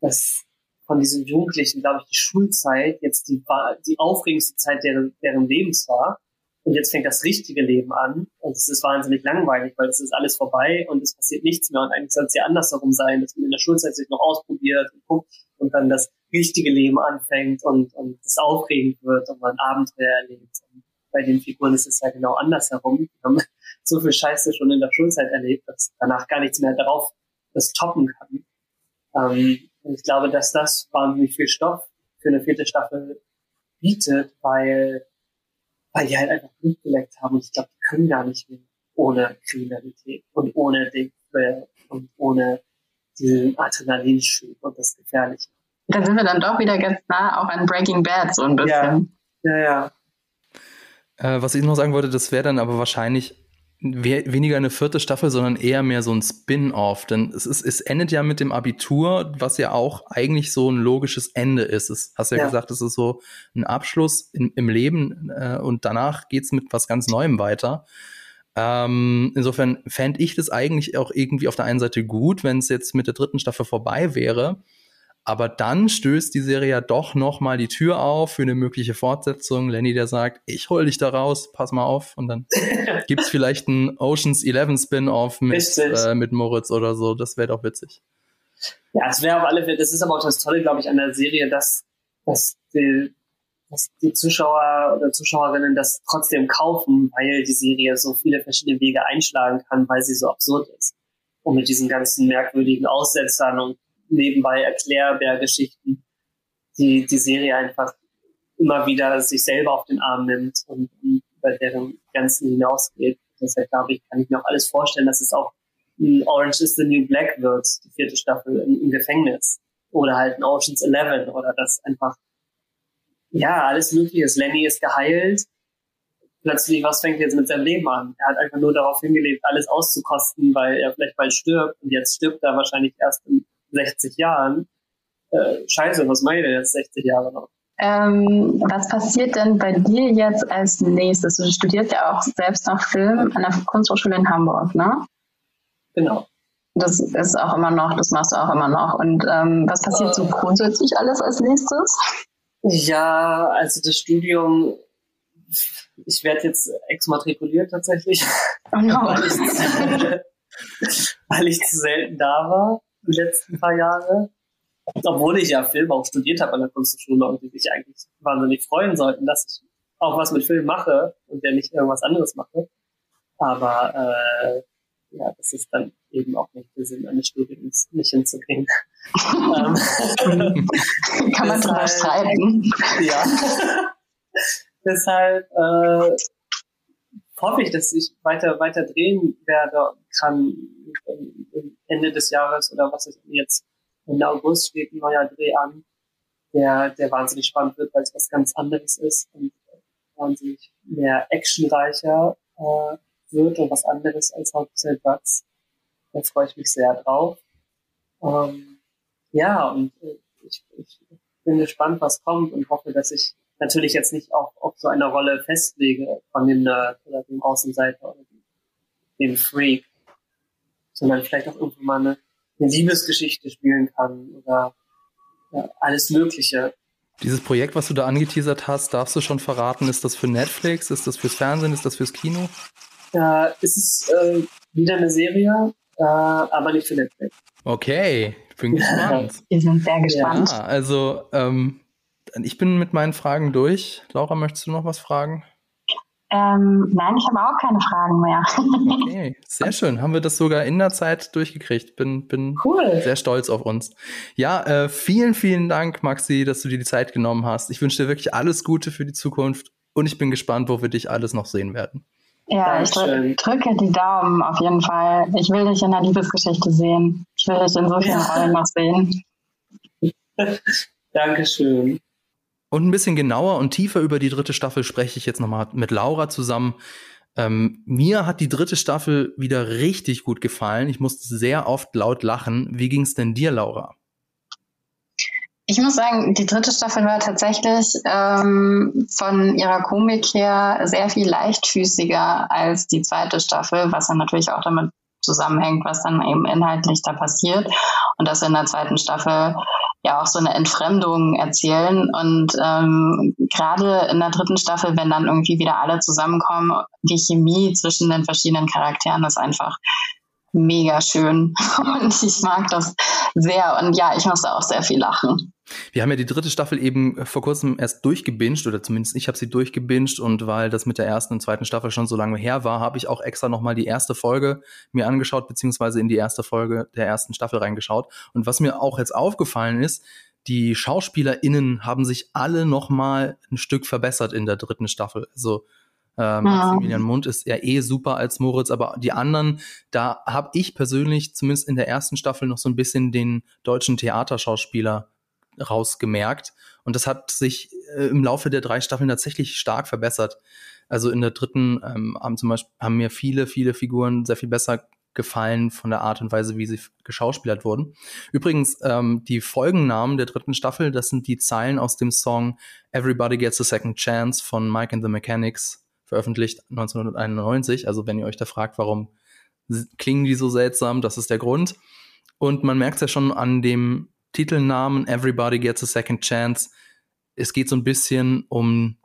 dass von diesen Jugendlichen, glaube ich, die Schulzeit jetzt die, die aufregendste Zeit deren, deren Lebens war. Und jetzt fängt das richtige Leben an und es ist wahnsinnig langweilig, weil es ist alles vorbei und es passiert nichts mehr und eigentlich soll es ja andersherum sein, dass man in der Schulzeit sich noch ausprobiert und guckt und dann das richtige Leben anfängt und, und es aufregend wird und man Abenteuer erlebt. Und bei den Figuren ist es ja genau andersherum. Die haben so viel Scheiße schon in der Schulzeit erlebt, dass danach gar nichts mehr darauf das toppen kann. Ähm, und ich glaube, dass das wahnsinnig viel Stoff für eine vierte Staffel bietet, weil weil die halt einfach Blut geleckt haben und ich glaube, die können gar nicht mehr ohne Kriminalität und ohne den und ohne diesen Adrenalinschub und das Gefährliche. Da sind wir dann doch wieder ganz nah auch an Breaking Bad so ein bisschen. Ja, ja. ja. Äh, was ich noch sagen wollte, das wäre dann aber wahrscheinlich weniger eine vierte Staffel, sondern eher mehr so ein Spin-off. Denn es, ist, es endet ja mit dem Abitur, was ja auch eigentlich so ein logisches Ende ist. Es hast ja, ja. gesagt, es ist so ein Abschluss in, im Leben äh, und danach geht's mit was ganz Neuem weiter. Ähm, insofern fände ich das eigentlich auch irgendwie auf der einen Seite gut, wenn es jetzt mit der dritten Staffel vorbei wäre. Aber dann stößt die Serie ja doch noch mal die Tür auf für eine mögliche Fortsetzung. Lenny, der sagt, ich hol dich da raus, pass mal auf. Und dann gibt's vielleicht ein Oceans 11 Spin-off mit, äh, mit Moritz oder so. Das wäre doch witzig. Ja, es wäre auf alle Fälle, das ist aber auch das Tolle, glaube ich, an der Serie, dass, dass, die, dass die Zuschauer oder Zuschauerinnen das trotzdem kaufen, weil die Serie so viele verschiedene Wege einschlagen kann, weil sie so absurd ist. Und mit diesen ganzen merkwürdigen Aussetzern und nebenbei Erklärbär-Geschichten, die die Serie einfach immer wieder sich selber auf den Arm nimmt und, und über deren Grenzen hinausgeht. Deshalb glaube ich, kann ich mir auch alles vorstellen, dass es auch ein Orange is the New Black wird, die vierte Staffel im, im Gefängnis. Oder halt ein Oceans 11 oder das einfach, ja, alles mögliche ist. Lenny ist geheilt. Plötzlich, was fängt jetzt mit seinem Leben an? Er hat einfach nur darauf hingelebt, alles auszukosten, weil er vielleicht bald stirbt. Und jetzt stirbt er wahrscheinlich erst in 60 Jahren. Äh, scheiße, was meine ich denn jetzt 60 Jahre noch? Ähm, was passiert denn bei dir jetzt als nächstes? Du studierst ja auch selbst noch Film an der Kunsthochschule in Hamburg, ne? Genau. Das ist auch immer noch, das machst du auch immer noch. Und ähm, was passiert so grundsätzlich alles als nächstes? Ja, also das Studium, ich werde jetzt exmatrikuliert tatsächlich. Oh no. weil, ich, weil ich zu selten da war die letzten paar Jahre. Obwohl ich ja Film auch studiert habe an der Kunsthochschule und die sich eigentlich wahnsinnig freuen sollten, dass ich auch was mit Film mache und der nicht irgendwas anderes mache. Aber äh, ja, das ist dann eben auch nicht der Sinn eines Studiums, nicht hinzukriegen. Ähm, Kann man drüber streiten. Ja. deshalb äh, hoffe ich, dass ich weiter, weiter drehen werde kann Ende des Jahres oder was ist jetzt Ende August steht ein neuer Dreh an, der, der wahnsinnig spannend wird, weil es was ganz anderes ist und wahnsinnig mehr actionreicher äh, wird und was anderes als Hauptzeit Bugs. Da freue ich mich sehr drauf. Ähm, ja, und äh, ich, ich bin gespannt, was kommt und hoffe, dass ich natürlich jetzt nicht auf, auf so eine Rolle festlege von dem Nerd oder dem Außenseiter oder dem, Freak, sondern vielleicht auch irgendwann mal eine, eine Liebesgeschichte spielen kann oder ja, alles Mögliche. Dieses Projekt, was du da angeteasert hast, darfst du schon verraten, ist das für Netflix, ist das fürs Fernsehen, ist das fürs Kino? Ja, es ist äh, wieder eine Serie, äh, aber nicht für Netflix. Okay, bin gespannt. Wir sind sehr gespannt. Ja, also ähm, ich bin mit meinen Fragen durch. Laura, möchtest du noch was fragen? Ähm, nein, ich habe auch keine Fragen mehr. okay, sehr schön. Haben wir das sogar in der Zeit durchgekriegt. Bin, bin cool. sehr stolz auf uns. Ja, äh, vielen, vielen Dank, Maxi, dass du dir die Zeit genommen hast. Ich wünsche dir wirklich alles Gute für die Zukunft und ich bin gespannt, wo wir dich alles noch sehen werden. Ja, Dankeschön. ich drücke die Daumen auf jeden Fall. Ich will dich in der Liebesgeschichte sehen. Ich will dich in so vielen Rollen noch sehen. Dankeschön. Und ein bisschen genauer und tiefer über die dritte Staffel spreche ich jetzt nochmal mit Laura zusammen. Ähm, mir hat die dritte Staffel wieder richtig gut gefallen. Ich musste sehr oft laut lachen. Wie ging es denn dir, Laura? Ich muss sagen, die dritte Staffel war tatsächlich ähm, von ihrer Komik her sehr viel leichtfüßiger als die zweite Staffel, was dann natürlich auch damit zusammenhängt, was dann eben inhaltlich da passiert. Und dass in der zweiten Staffel ja auch so eine Entfremdung erzählen. Und ähm, gerade in der dritten Staffel, wenn dann irgendwie wieder alle zusammenkommen, die Chemie zwischen den verschiedenen Charakteren ist einfach mega schön. Und ich mag das sehr. Und ja, ich musste auch sehr viel lachen. Wir haben ja die dritte Staffel eben äh, vor kurzem erst durchgebinged, oder zumindest ich habe sie durchgebinged und weil das mit der ersten und zweiten Staffel schon so lange her war, habe ich auch extra nochmal die erste Folge mir angeschaut, beziehungsweise in die erste Folge der ersten Staffel reingeschaut. Und was mir auch jetzt aufgefallen ist, die SchauspielerInnen haben sich alle nochmal ein Stück verbessert in der dritten Staffel. Also ähm, ja. Maximilian Mund ist ja eh super als Moritz, aber die anderen, da habe ich persönlich zumindest in der ersten Staffel noch so ein bisschen den deutschen Theaterschauspieler rausgemerkt. Und das hat sich äh, im Laufe der drei Staffeln tatsächlich stark verbessert. Also in der dritten ähm, haben zum Beispiel haben mir viele, viele Figuren sehr viel besser gefallen von der Art und Weise, wie sie geschauspielert wurden. Übrigens, ähm, die Folgennamen der dritten Staffel, das sind die Zeilen aus dem Song Everybody Gets a Second Chance von Mike and the Mechanics, veröffentlicht 1991. Also wenn ihr euch da fragt, warum klingen die so seltsam, das ist der Grund. Und man merkt es ja schon an dem Titelnamen Everybody Gets a Second Chance. Es geht so ein bisschen um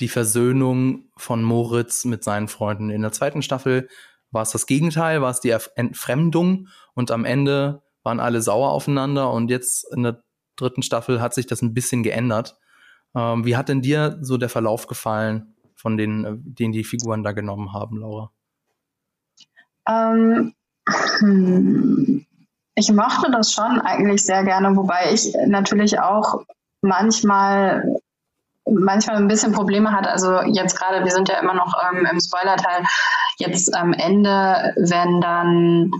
die Versöhnung von Moritz mit seinen Freunden. In der zweiten Staffel war es das Gegenteil, war es die Entfremdung und am Ende waren alle sauer aufeinander und jetzt in der dritten Staffel hat sich das ein bisschen geändert. Ähm, wie hat denn dir so der Verlauf gefallen von den, äh, den die Figuren da genommen haben, Laura? Ähm, hm, ich mochte das schon eigentlich sehr gerne, wobei ich natürlich auch manchmal manchmal ein bisschen Probleme hat. Also jetzt gerade, wir sind ja immer noch ähm, im Spoiler-Teil, jetzt am Ende, wenn dann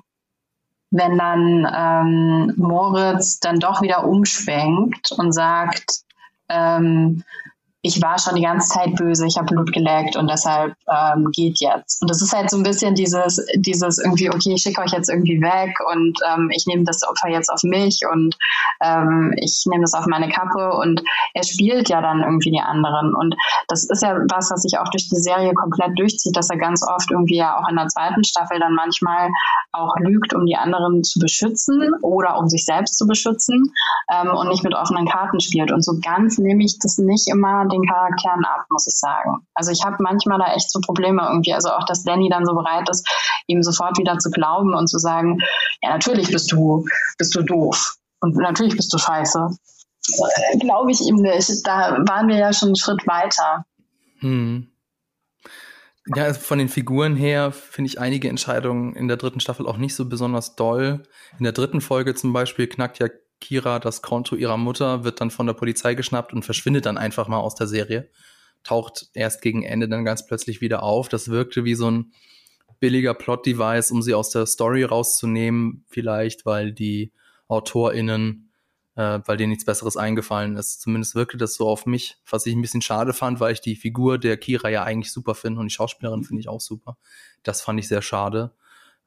wenn dann ähm, Moritz dann doch wieder umschwenkt und sagt, ähm, ich war schon die ganze Zeit böse, ich habe Blut geleckt und deshalb ähm, geht jetzt. Und das ist halt so ein bisschen dieses, dieses irgendwie, okay, ich schicke euch jetzt irgendwie weg und ähm, ich nehme das Opfer jetzt auf mich und ähm, ich nehme das auf meine Kappe und er spielt ja dann irgendwie die anderen. Und das ist ja was, was sich auch durch die Serie komplett durchzieht, dass er ganz oft irgendwie ja auch in der zweiten Staffel dann manchmal auch lügt, um die anderen zu beschützen oder um sich selbst zu beschützen ähm, und nicht mit offenen Karten spielt. Und so ganz nehme ich das nicht immer den Charakteren ab, muss ich sagen. Also ich habe manchmal da echt so Probleme irgendwie. Also auch, dass Danny dann so bereit ist, ihm sofort wieder zu glauben und zu sagen, ja, natürlich bist du, bist du doof. Und natürlich bist du scheiße. Glaube ich ihm nicht. Da waren wir ja schon einen Schritt weiter. Hm. Ja, also von den Figuren her finde ich einige Entscheidungen in der dritten Staffel auch nicht so besonders doll. In der dritten Folge zum Beispiel knackt ja Kira das Konto ihrer Mutter, wird dann von der Polizei geschnappt und verschwindet dann einfach mal aus der Serie. Taucht erst gegen Ende dann ganz plötzlich wieder auf. Das wirkte wie so ein billiger Plot-Device, um sie aus der Story rauszunehmen, vielleicht, weil die AutorInnen, äh, weil denen nichts Besseres eingefallen ist. Zumindest wirkte das so auf mich, was ich ein bisschen schade fand, weil ich die Figur der Kira ja eigentlich super finde und die Schauspielerin finde ich auch super. Das fand ich sehr schade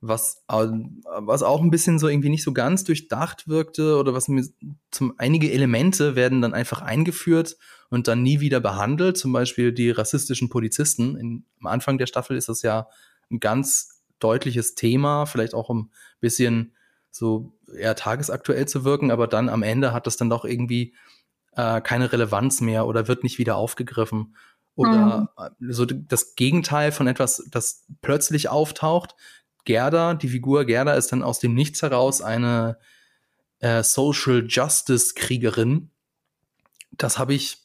was, was auch ein bisschen so irgendwie nicht so ganz durchdacht wirkte oder was mir zum einige Elemente werden dann einfach eingeführt und dann nie wieder behandelt. Zum Beispiel die rassistischen Polizisten. In, am Anfang der Staffel ist das ja ein ganz deutliches Thema, vielleicht auch ein bisschen so eher tagesaktuell zu wirken, aber dann am Ende hat das dann doch irgendwie äh, keine Relevanz mehr oder wird nicht wieder aufgegriffen. Oder mhm. so das Gegenteil von etwas, das plötzlich auftaucht, Gerda, die Figur Gerda ist dann aus dem Nichts heraus eine äh, Social Justice Kriegerin. Das habe ich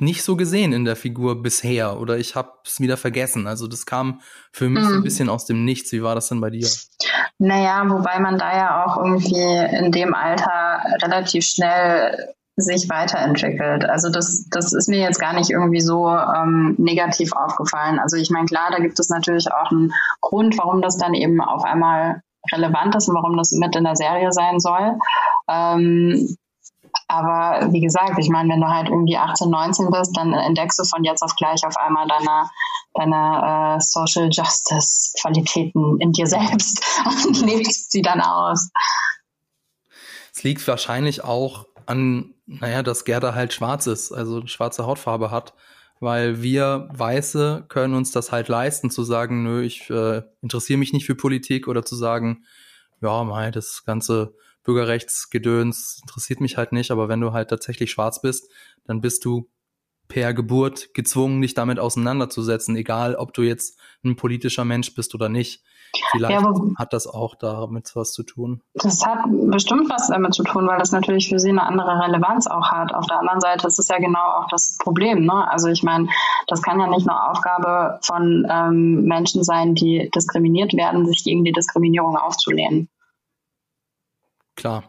nicht so gesehen in der Figur bisher oder ich habe es wieder vergessen. Also das kam für mich mhm. ein bisschen aus dem Nichts. Wie war das denn bei dir? Naja, wobei man da ja auch irgendwie in dem Alter relativ schnell sich weiterentwickelt. Also das, das ist mir jetzt gar nicht irgendwie so ähm, negativ aufgefallen. Also ich meine, klar, da gibt es natürlich auch einen Grund, warum das dann eben auf einmal relevant ist und warum das mit in der Serie sein soll. Ähm, aber wie gesagt, ich meine, wenn du halt irgendwie 18, 19 bist, dann entdeckst du von jetzt auf gleich auf einmal deine, deine äh, Social Justice Qualitäten in dir selbst und lebst sie dann aus. Es liegt wahrscheinlich auch an, naja, dass Gerda halt schwarz ist, also schwarze Hautfarbe hat, weil wir Weiße können uns das halt leisten, zu sagen, nö, ich äh, interessiere mich nicht für Politik oder zu sagen, ja, mei, das ganze Bürgerrechtsgedöns interessiert mich halt nicht, aber wenn du halt tatsächlich schwarz bist, dann bist du per Geburt gezwungen, dich damit auseinanderzusetzen, egal ob du jetzt ein politischer Mensch bist oder nicht. Vielleicht ja, hat das auch damit was zu tun. Das hat bestimmt was damit zu tun, weil das natürlich für sie eine andere Relevanz auch hat. Auf der anderen Seite ist es ja genau auch das Problem. Ne? Also ich meine, das kann ja nicht nur Aufgabe von ähm, Menschen sein, die diskriminiert werden, sich gegen die Diskriminierung aufzulehnen. Klar.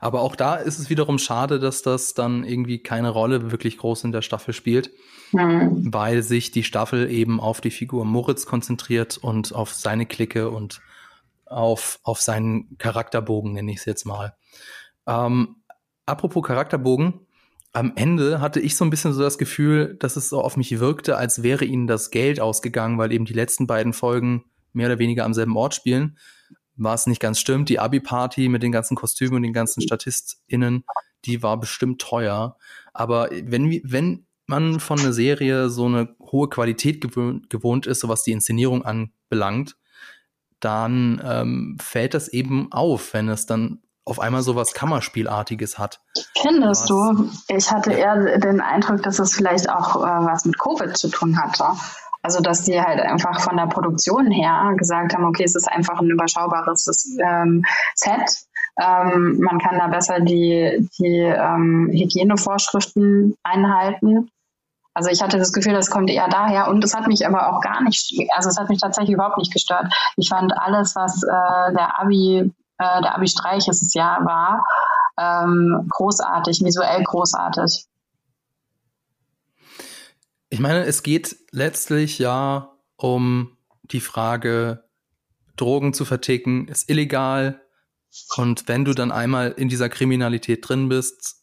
Aber auch da ist es wiederum schade, dass das dann irgendwie keine Rolle wirklich groß in der Staffel spielt, mhm. weil sich die Staffel eben auf die Figur Moritz konzentriert und auf seine Clique und auf, auf seinen Charakterbogen, nenne ich es jetzt mal. Ähm, apropos Charakterbogen, am Ende hatte ich so ein bisschen so das Gefühl, dass es so auf mich wirkte, als wäre ihnen das Geld ausgegangen, weil eben die letzten beiden Folgen mehr oder weniger am selben Ort spielen was nicht ganz stimmt. Die Abi-Party mit den ganzen Kostümen und den ganzen StatistInnen, die war bestimmt teuer. Aber wenn, wenn man von einer Serie so eine hohe Qualität gewöhnt, gewohnt ist, so was die Inszenierung anbelangt, dann ähm, fällt das eben auf, wenn es dann auf einmal so was Kammerspielartiges hat. Findest du? Ich hatte eher den Eindruck, dass es vielleicht auch äh, was mit Covid zu tun hatte. Also dass die halt einfach von der Produktion her gesagt haben, okay, es ist einfach ein überschaubares ähm, Set. Ähm, man kann da besser die, die ähm, Hygienevorschriften einhalten. Also ich hatte das Gefühl, das kommt eher daher und es hat mich aber auch gar nicht, also es hat mich tatsächlich überhaupt nicht gestört. Ich fand alles, was äh, der Abi, äh, der Abi-Streich ist es ja war, ähm, großartig, visuell großartig. Ich meine, es geht letztlich ja um die Frage, Drogen zu verticken, ist illegal. Und wenn du dann einmal in dieser Kriminalität drin bist,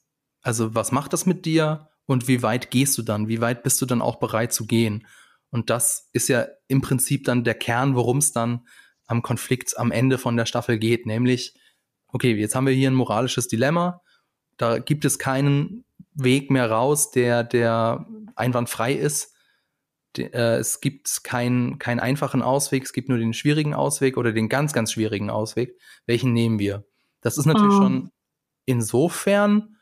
also was macht das mit dir und wie weit gehst du dann? Wie weit bist du dann auch bereit zu gehen? Und das ist ja im Prinzip dann der Kern, worum es dann am Konflikt am Ende von der Staffel geht, nämlich, okay, jetzt haben wir hier ein moralisches Dilemma. Da gibt es keinen Weg mehr raus, der, der einwandfrei ist. De, äh, es gibt keinen keinen einfachen Ausweg, es gibt nur den schwierigen Ausweg oder den ganz, ganz schwierigen Ausweg. Welchen nehmen wir? Das ist natürlich oh. schon insofern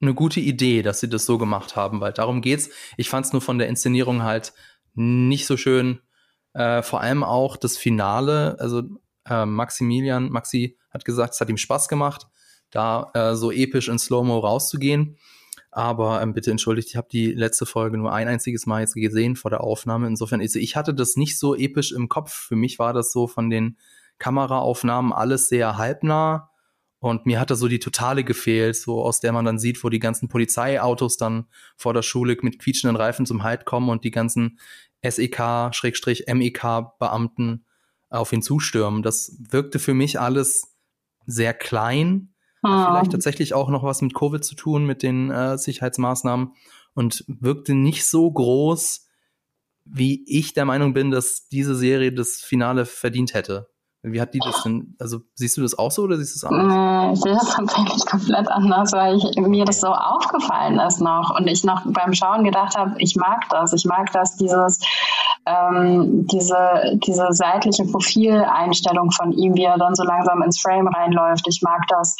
eine gute Idee, dass sie das so gemacht haben, weil darum geht's. Ich fand es nur von der Inszenierung halt nicht so schön. Äh, vor allem auch das Finale, also äh, Maximilian, Maxi hat gesagt, es hat ihm Spaß gemacht, da äh, so episch in Slow-Mo rauszugehen. Aber ähm, bitte entschuldigt, ich habe die letzte Folge nur ein einziges Mal jetzt gesehen vor der Aufnahme. Insofern, ist, ich hatte das nicht so episch im Kopf. Für mich war das so von den Kameraaufnahmen alles sehr halbnah. Und mir hat da so die Totale gefehlt, so aus der man dann sieht, wo die ganzen Polizeiautos dann vor der Schule mit quietschenden Reifen zum Halt kommen und die ganzen SEK-MEK-Beamten auf ihn zustürmen. Das wirkte für mich alles sehr klein Ah. Vielleicht tatsächlich auch noch was mit Covid zu tun, mit den äh, Sicherheitsmaßnahmen und wirkte nicht so groß, wie ich der Meinung bin, dass diese Serie das Finale verdient hätte. Wie hat die das denn? Also siehst du das auch so oder siehst du es anders? ich sehe das tatsächlich komplett anders, weil ich, mir das so aufgefallen ist noch und ich noch beim Schauen gedacht habe, ich mag das. Ich mag das, dieses, ähm, diese, diese seitliche Profileinstellung von ihm, wie er dann so langsam ins Frame reinläuft. Ich mag das,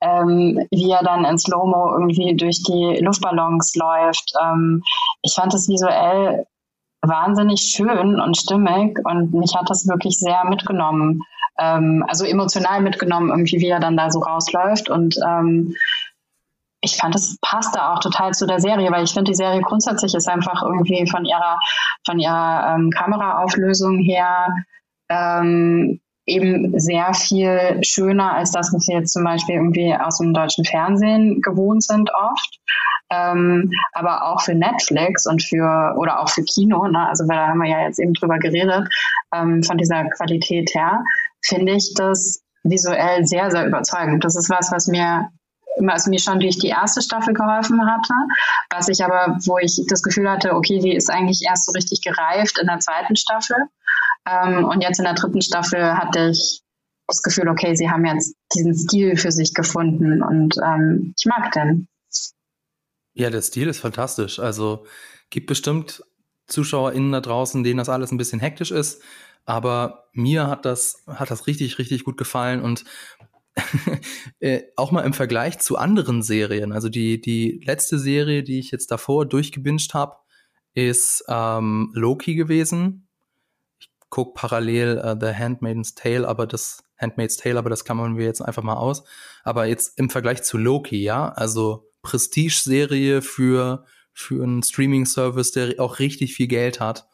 ähm, wie er dann ins Slow-Mo irgendwie durch die Luftballons läuft. Ähm, ich fand es visuell wahnsinnig schön und stimmig und mich hat das wirklich sehr mitgenommen, ähm, also emotional mitgenommen, irgendwie wie er dann da so rausläuft und ähm, ich fand, es passte auch total zu der Serie, weil ich finde, die Serie grundsätzlich ist einfach irgendwie von ihrer, von ihrer ähm, Kameraauflösung her ähm, eben sehr viel schöner als das, was wir jetzt zum Beispiel irgendwie aus dem deutschen Fernsehen gewohnt sind oft. Ähm, aber auch für Netflix und für oder auch für Kino, ne? also da haben wir ja jetzt eben drüber geredet, ähm, von dieser Qualität her, finde ich das visuell sehr, sehr überzeugend. Das ist was, was mir was mir schon durch die erste Staffel geholfen hatte, was ich aber, wo ich das Gefühl hatte, okay, die ist eigentlich erst so richtig gereift in der zweiten Staffel. Ähm, und jetzt in der dritten Staffel hatte ich das Gefühl, okay, sie haben jetzt diesen Stil für sich gefunden und ähm, ich mag den. Ja, der Stil ist fantastisch. Also gibt bestimmt ZuschauerInnen da draußen, denen das alles ein bisschen hektisch ist. Aber mir hat das, hat das richtig, richtig gut gefallen. Und äh, auch mal im Vergleich zu anderen Serien. Also die, die letzte Serie, die ich jetzt davor durchgebinged habe, ist ähm, Loki gewesen. Ich gucke parallel uh, The Handmaid's Tale, aber das Handmaid's Tale, aber das klammern wir jetzt einfach mal aus. Aber jetzt im Vergleich zu Loki, ja, also Prestige-Serie für, für einen Streaming-Service, der auch richtig viel Geld hat.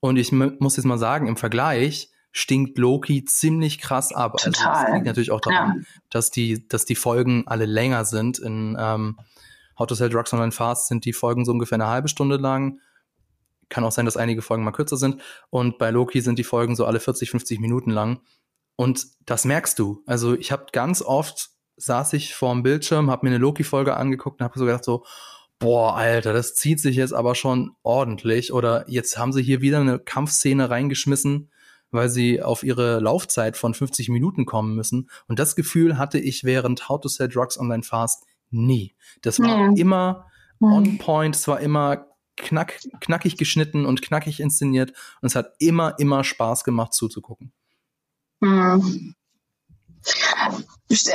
Und ich muss jetzt mal sagen, im Vergleich stinkt Loki ziemlich krass ab. Total. Also das liegt natürlich auch daran, ja. dass die, dass die Folgen alle länger sind. In ähm, How to Sell Drugs Online Fast sind die Folgen so ungefähr eine halbe Stunde lang. Kann auch sein, dass einige Folgen mal kürzer sind. Und bei Loki sind die Folgen so alle 40, 50 Minuten lang. Und das merkst du. Also ich habe ganz oft saß ich vorm Bildschirm, habe mir eine Loki-Folge angeguckt und habe so gedacht so, boah, Alter, das zieht sich jetzt aber schon ordentlich. Oder jetzt haben sie hier wieder eine Kampfszene reingeschmissen, weil sie auf ihre Laufzeit von 50 Minuten kommen müssen. Und das Gefühl hatte ich während How to Sell Drugs Online Fast nie. Das war ja. immer on point, es war immer knack, knackig geschnitten und knackig inszeniert und es hat immer, immer Spaß gemacht zuzugucken. Mhm.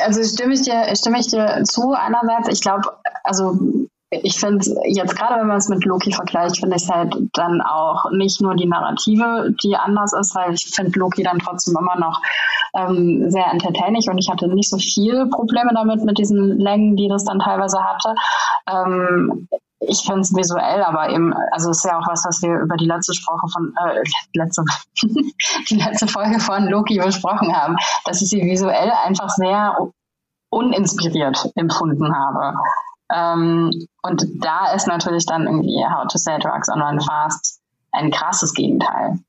Also stimme ich dir, stimme ich dir zu einerseits. Ich glaube, also ich finde jetzt gerade, wenn man es mit Loki vergleicht, finde ich es halt dann auch nicht nur die Narrative, die anders ist, weil ich finde Loki dann trotzdem immer noch ähm, sehr entertaining und ich hatte nicht so viele Probleme damit mit diesen Längen, die das dann teilweise hatte. Ähm, ich finde es visuell, aber eben, also es ist ja auch was, was wir über die letzte Sprache von, äh, letzte, die letzte Folge von Loki besprochen haben, dass ich sie visuell einfach sehr uninspiriert empfunden habe. Ähm, und da ist natürlich dann irgendwie How to Sell Drugs Online Fast ein krasses Gegenteil.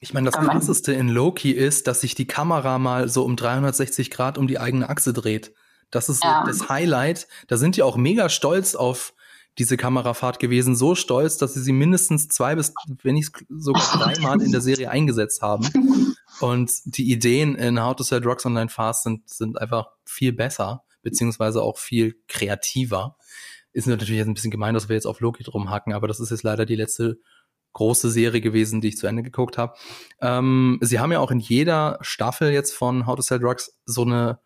Ich meine, das krasseste in Loki ist, dass sich die Kamera mal so um 360 Grad um die eigene Achse dreht. Das ist ja. das Highlight. Da sind die auch mega stolz auf diese Kamerafahrt gewesen, so stolz, dass sie sie mindestens zwei bis, wenn nicht sogar dreimal in der Serie eingesetzt haben. Und die Ideen in How to Sell Drugs Online Fast sind, sind einfach viel besser, beziehungsweise auch viel kreativer. Ist natürlich jetzt ein bisschen gemein, dass wir jetzt auf Loki drum hacken, aber das ist jetzt leider die letzte große Serie gewesen, die ich zu Ende geguckt habe. Ähm, sie haben ja auch in jeder Staffel jetzt von How to Sell Drugs so eine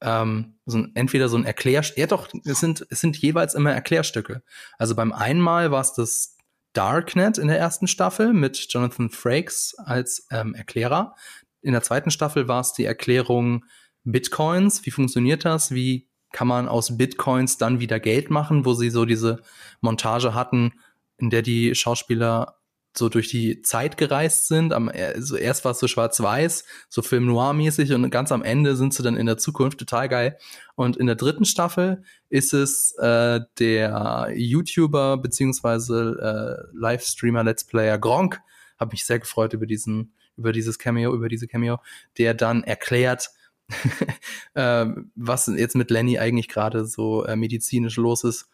ähm, so ein, entweder so ein Erklär, ja doch, es sind, es sind jeweils immer Erklärstücke. Also beim einmal war es das Darknet in der ersten Staffel mit Jonathan Frakes als ähm, Erklärer. In der zweiten Staffel war es die Erklärung Bitcoins. Wie funktioniert das? Wie kann man aus Bitcoins dann wieder Geld machen, wo sie so diese Montage hatten, in der die Schauspieler so durch die Zeit gereist sind. Am, also erst war es so schwarz-weiß, so Film noir-mäßig und ganz am Ende sind sie dann in der Zukunft total geil. Und in der dritten Staffel ist es äh, der YouTuber beziehungsweise äh, Livestreamer, Let's Player Gronk. Habe mich sehr gefreut über diesen, über dieses Cameo, über diese Cameo, der dann erklärt, äh, was jetzt mit Lenny eigentlich gerade so äh, medizinisch los ist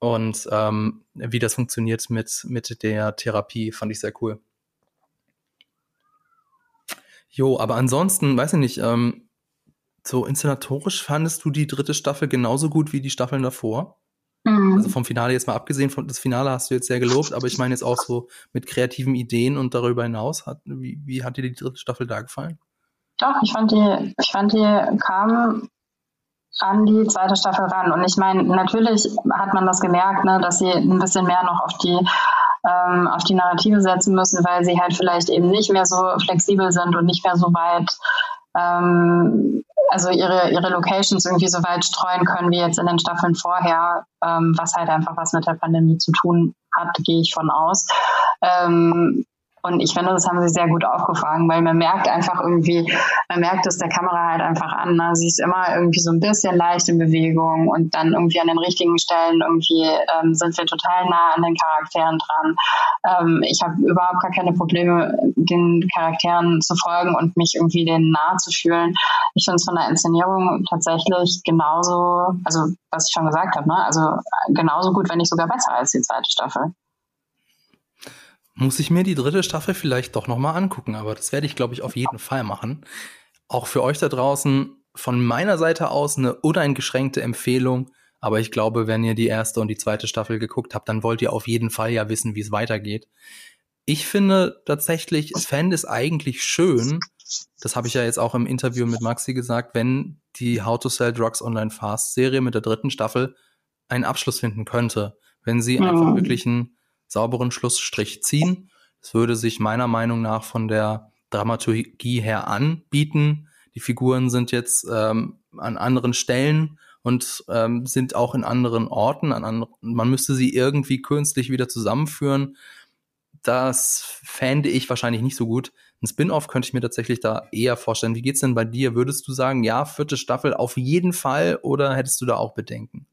und ähm, wie das funktioniert mit, mit der Therapie, fand ich sehr cool. Jo, aber ansonsten, weiß ich nicht, ähm, so inszenatorisch fandest du die dritte Staffel genauso gut wie die Staffeln davor? Mhm. Also vom Finale jetzt mal abgesehen, von das Finale hast du jetzt sehr gelobt, aber ich meine jetzt auch so mit kreativen Ideen und darüber hinaus, hat, wie, wie hat dir die dritte Staffel da gefallen? Doch, ich fand die, ich fand die kam an die zweite Staffel ran. Und ich meine, natürlich hat man das gemerkt, ne, dass sie ein bisschen mehr noch auf die ähm, auf die Narrative setzen müssen, weil sie halt vielleicht eben nicht mehr so flexibel sind und nicht mehr so weit, ähm, also ihre, ihre Locations irgendwie so weit streuen können wie jetzt in den Staffeln vorher, ähm, was halt einfach was mit der Pandemie zu tun hat, gehe ich von aus. Ähm, und ich finde, das haben sie sehr gut aufgefangen, weil man merkt einfach irgendwie, man merkt es der Kamera halt einfach an. Ne? Sie ist immer irgendwie so ein bisschen leicht in Bewegung und dann irgendwie an den richtigen Stellen irgendwie ähm, sind wir total nah an den Charakteren dran. Ähm, ich habe überhaupt gar keine Probleme, den Charakteren zu folgen und mich irgendwie denen nahe zu fühlen. Ich finde es von der Inszenierung tatsächlich genauso, also was ich schon gesagt habe, ne? also genauso gut, wenn nicht sogar besser als die zweite Staffel muss ich mir die dritte Staffel vielleicht doch nochmal angucken, aber das werde ich, glaube ich, auf jeden Fall machen. Auch für euch da draußen von meiner Seite aus eine uneingeschränkte Empfehlung. Aber ich glaube, wenn ihr die erste und die zweite Staffel geguckt habt, dann wollt ihr auf jeden Fall ja wissen, wie es weitergeht. Ich finde tatsächlich, fände es eigentlich schön, das habe ich ja jetzt auch im Interview mit Maxi gesagt, wenn die How to Sell Drugs Online Fast Serie mit der dritten Staffel einen Abschluss finden könnte, wenn sie mhm. einfach wirklich einen sauberen Schlussstrich ziehen. Das würde sich meiner Meinung nach von der Dramaturgie her anbieten. Die Figuren sind jetzt ähm, an anderen Stellen und ähm, sind auch in anderen Orten. An anderen, man müsste sie irgendwie künstlich wieder zusammenführen. Das fände ich wahrscheinlich nicht so gut. Ein Spin-off könnte ich mir tatsächlich da eher vorstellen. Wie geht's denn bei dir? Würdest du sagen, ja, vierte Staffel auf jeden Fall oder hättest du da auch Bedenken?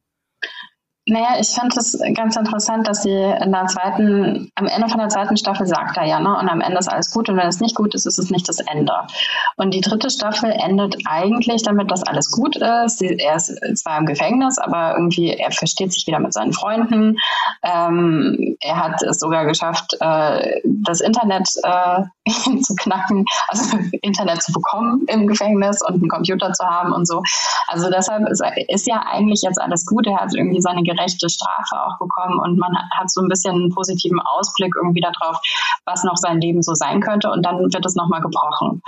Naja, ich fand es ganz interessant, dass sie in der zweiten, am Ende von der zweiten Staffel sagt er ja, ne, und am Ende ist alles gut und wenn es nicht gut ist, ist es nicht das Ende. Und die dritte Staffel endet eigentlich damit, dass alles gut ist. Sie, er ist zwar im Gefängnis, aber irgendwie, er versteht sich wieder mit seinen Freunden. Ähm, er hat es sogar geschafft, äh, das Internet äh, zu knacken, also Internet zu bekommen im Gefängnis und einen Computer zu haben und so. Also deshalb ist, ist ja eigentlich jetzt alles gut. Er hat irgendwie seine gerechte Strafe auch bekommen und man hat so ein bisschen einen positiven Ausblick irgendwie darauf, was noch sein Leben so sein könnte und dann wird es nochmal gebrochen.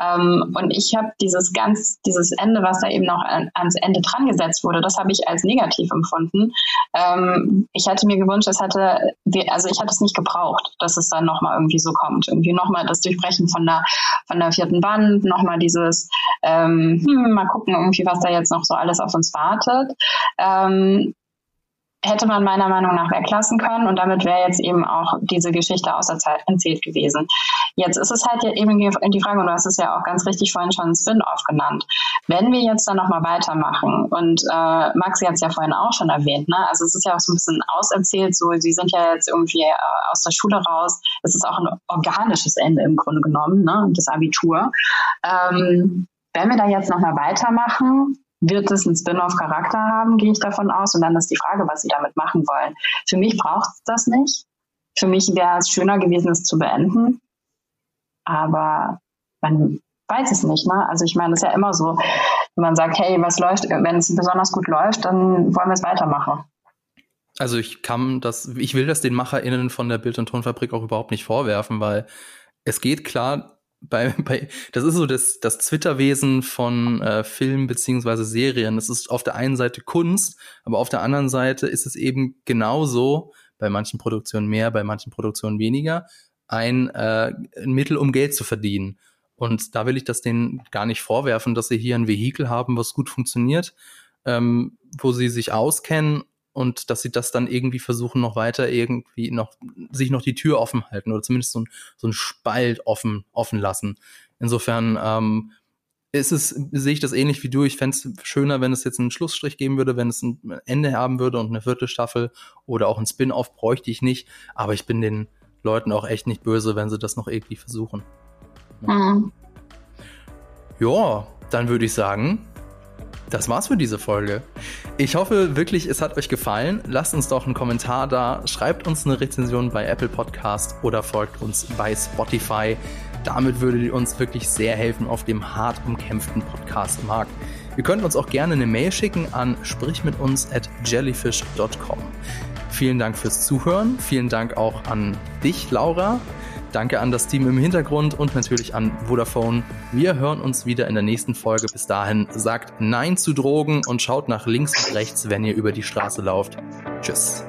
Ähm, und ich habe dieses ganz, dieses Ende, was da eben noch an, ans Ende dran gesetzt wurde, das habe ich als negativ empfunden. Ähm, ich hätte mir gewünscht, es hätte, also ich hätte es nicht gebraucht, dass es dann nochmal irgendwie so kommt. Irgendwie nochmal das Durchbrechen von der, von der vierten Wand, nochmal dieses, ähm, hm, mal gucken irgendwie, was da jetzt noch so alles auf uns wartet. Ähm, hätte man meiner Meinung nach weglassen können und damit wäre jetzt eben auch diese Geschichte außer Zeit erzählt gewesen. Jetzt ist es halt eben die Frage, und du hast es ja auch ganz richtig vorhin schon Spin-off genannt. Wenn wir jetzt dann nochmal weitermachen und äh, Maxi hat es ja vorhin auch schon erwähnt, ne? also es ist ja auch so ein bisschen auserzählt, so sie sind ja jetzt irgendwie äh, aus der Schule raus. Es ist auch ein organisches Ende im Grunde genommen, ne? das Abitur. Ähm, wenn wir da jetzt nochmal weitermachen, wird es einen Spin-off-Charakter haben, gehe ich davon aus. Und dann ist die Frage, was sie damit machen wollen. Für mich braucht es das nicht. Für mich wäre es schöner gewesen, es zu beenden. Aber man weiß es nicht. Ne? Also ich meine, es ist ja immer so, wenn man sagt, hey, was läuft, wenn es besonders gut läuft, dann wollen wir es weitermachen. Also ich kann das, ich will das den MacherInnen von der Bild- und Tonfabrik auch überhaupt nicht vorwerfen, weil es geht klar bei, bei, das ist so das, das Twitter-Wesen von äh, Filmen beziehungsweise Serien. Das ist auf der einen Seite Kunst, aber auf der anderen Seite ist es eben genauso, bei manchen Produktionen mehr, bei manchen Produktionen weniger, ein, äh, ein Mittel, um Geld zu verdienen. Und da will ich das denen gar nicht vorwerfen, dass sie hier ein Vehikel haben, was gut funktioniert, ähm, wo sie sich auskennen und dass sie das dann irgendwie versuchen, noch weiter irgendwie noch, sich noch die Tür offen halten oder zumindest so ein, so ein Spalt offen, offen lassen. Insofern, ähm, ist es, sehe ich das ähnlich wie du. Ich fände es schöner, wenn es jetzt einen Schlussstrich geben würde, wenn es ein Ende haben würde und eine vierte Staffel oder auch ein Spin-off bräuchte ich nicht. Aber ich bin den Leuten auch echt nicht böse, wenn sie das noch irgendwie versuchen. Mhm. Ja, dann würde ich sagen, das war's für diese Folge. Ich hoffe wirklich, es hat euch gefallen. Lasst uns doch einen Kommentar da, schreibt uns eine Rezension bei Apple Podcast oder folgt uns bei Spotify. Damit würdet ihr uns wirklich sehr helfen auf dem hart umkämpften Podcast-Markt. Ihr könnt uns auch gerne eine Mail schicken an sprichmituns at jellyfish.com. Vielen Dank fürs Zuhören. Vielen Dank auch an dich, Laura. Danke an das Team im Hintergrund und natürlich an Vodafone. Wir hören uns wieder in der nächsten Folge. Bis dahin sagt Nein zu Drogen und schaut nach links und rechts, wenn ihr über die Straße lauft. Tschüss.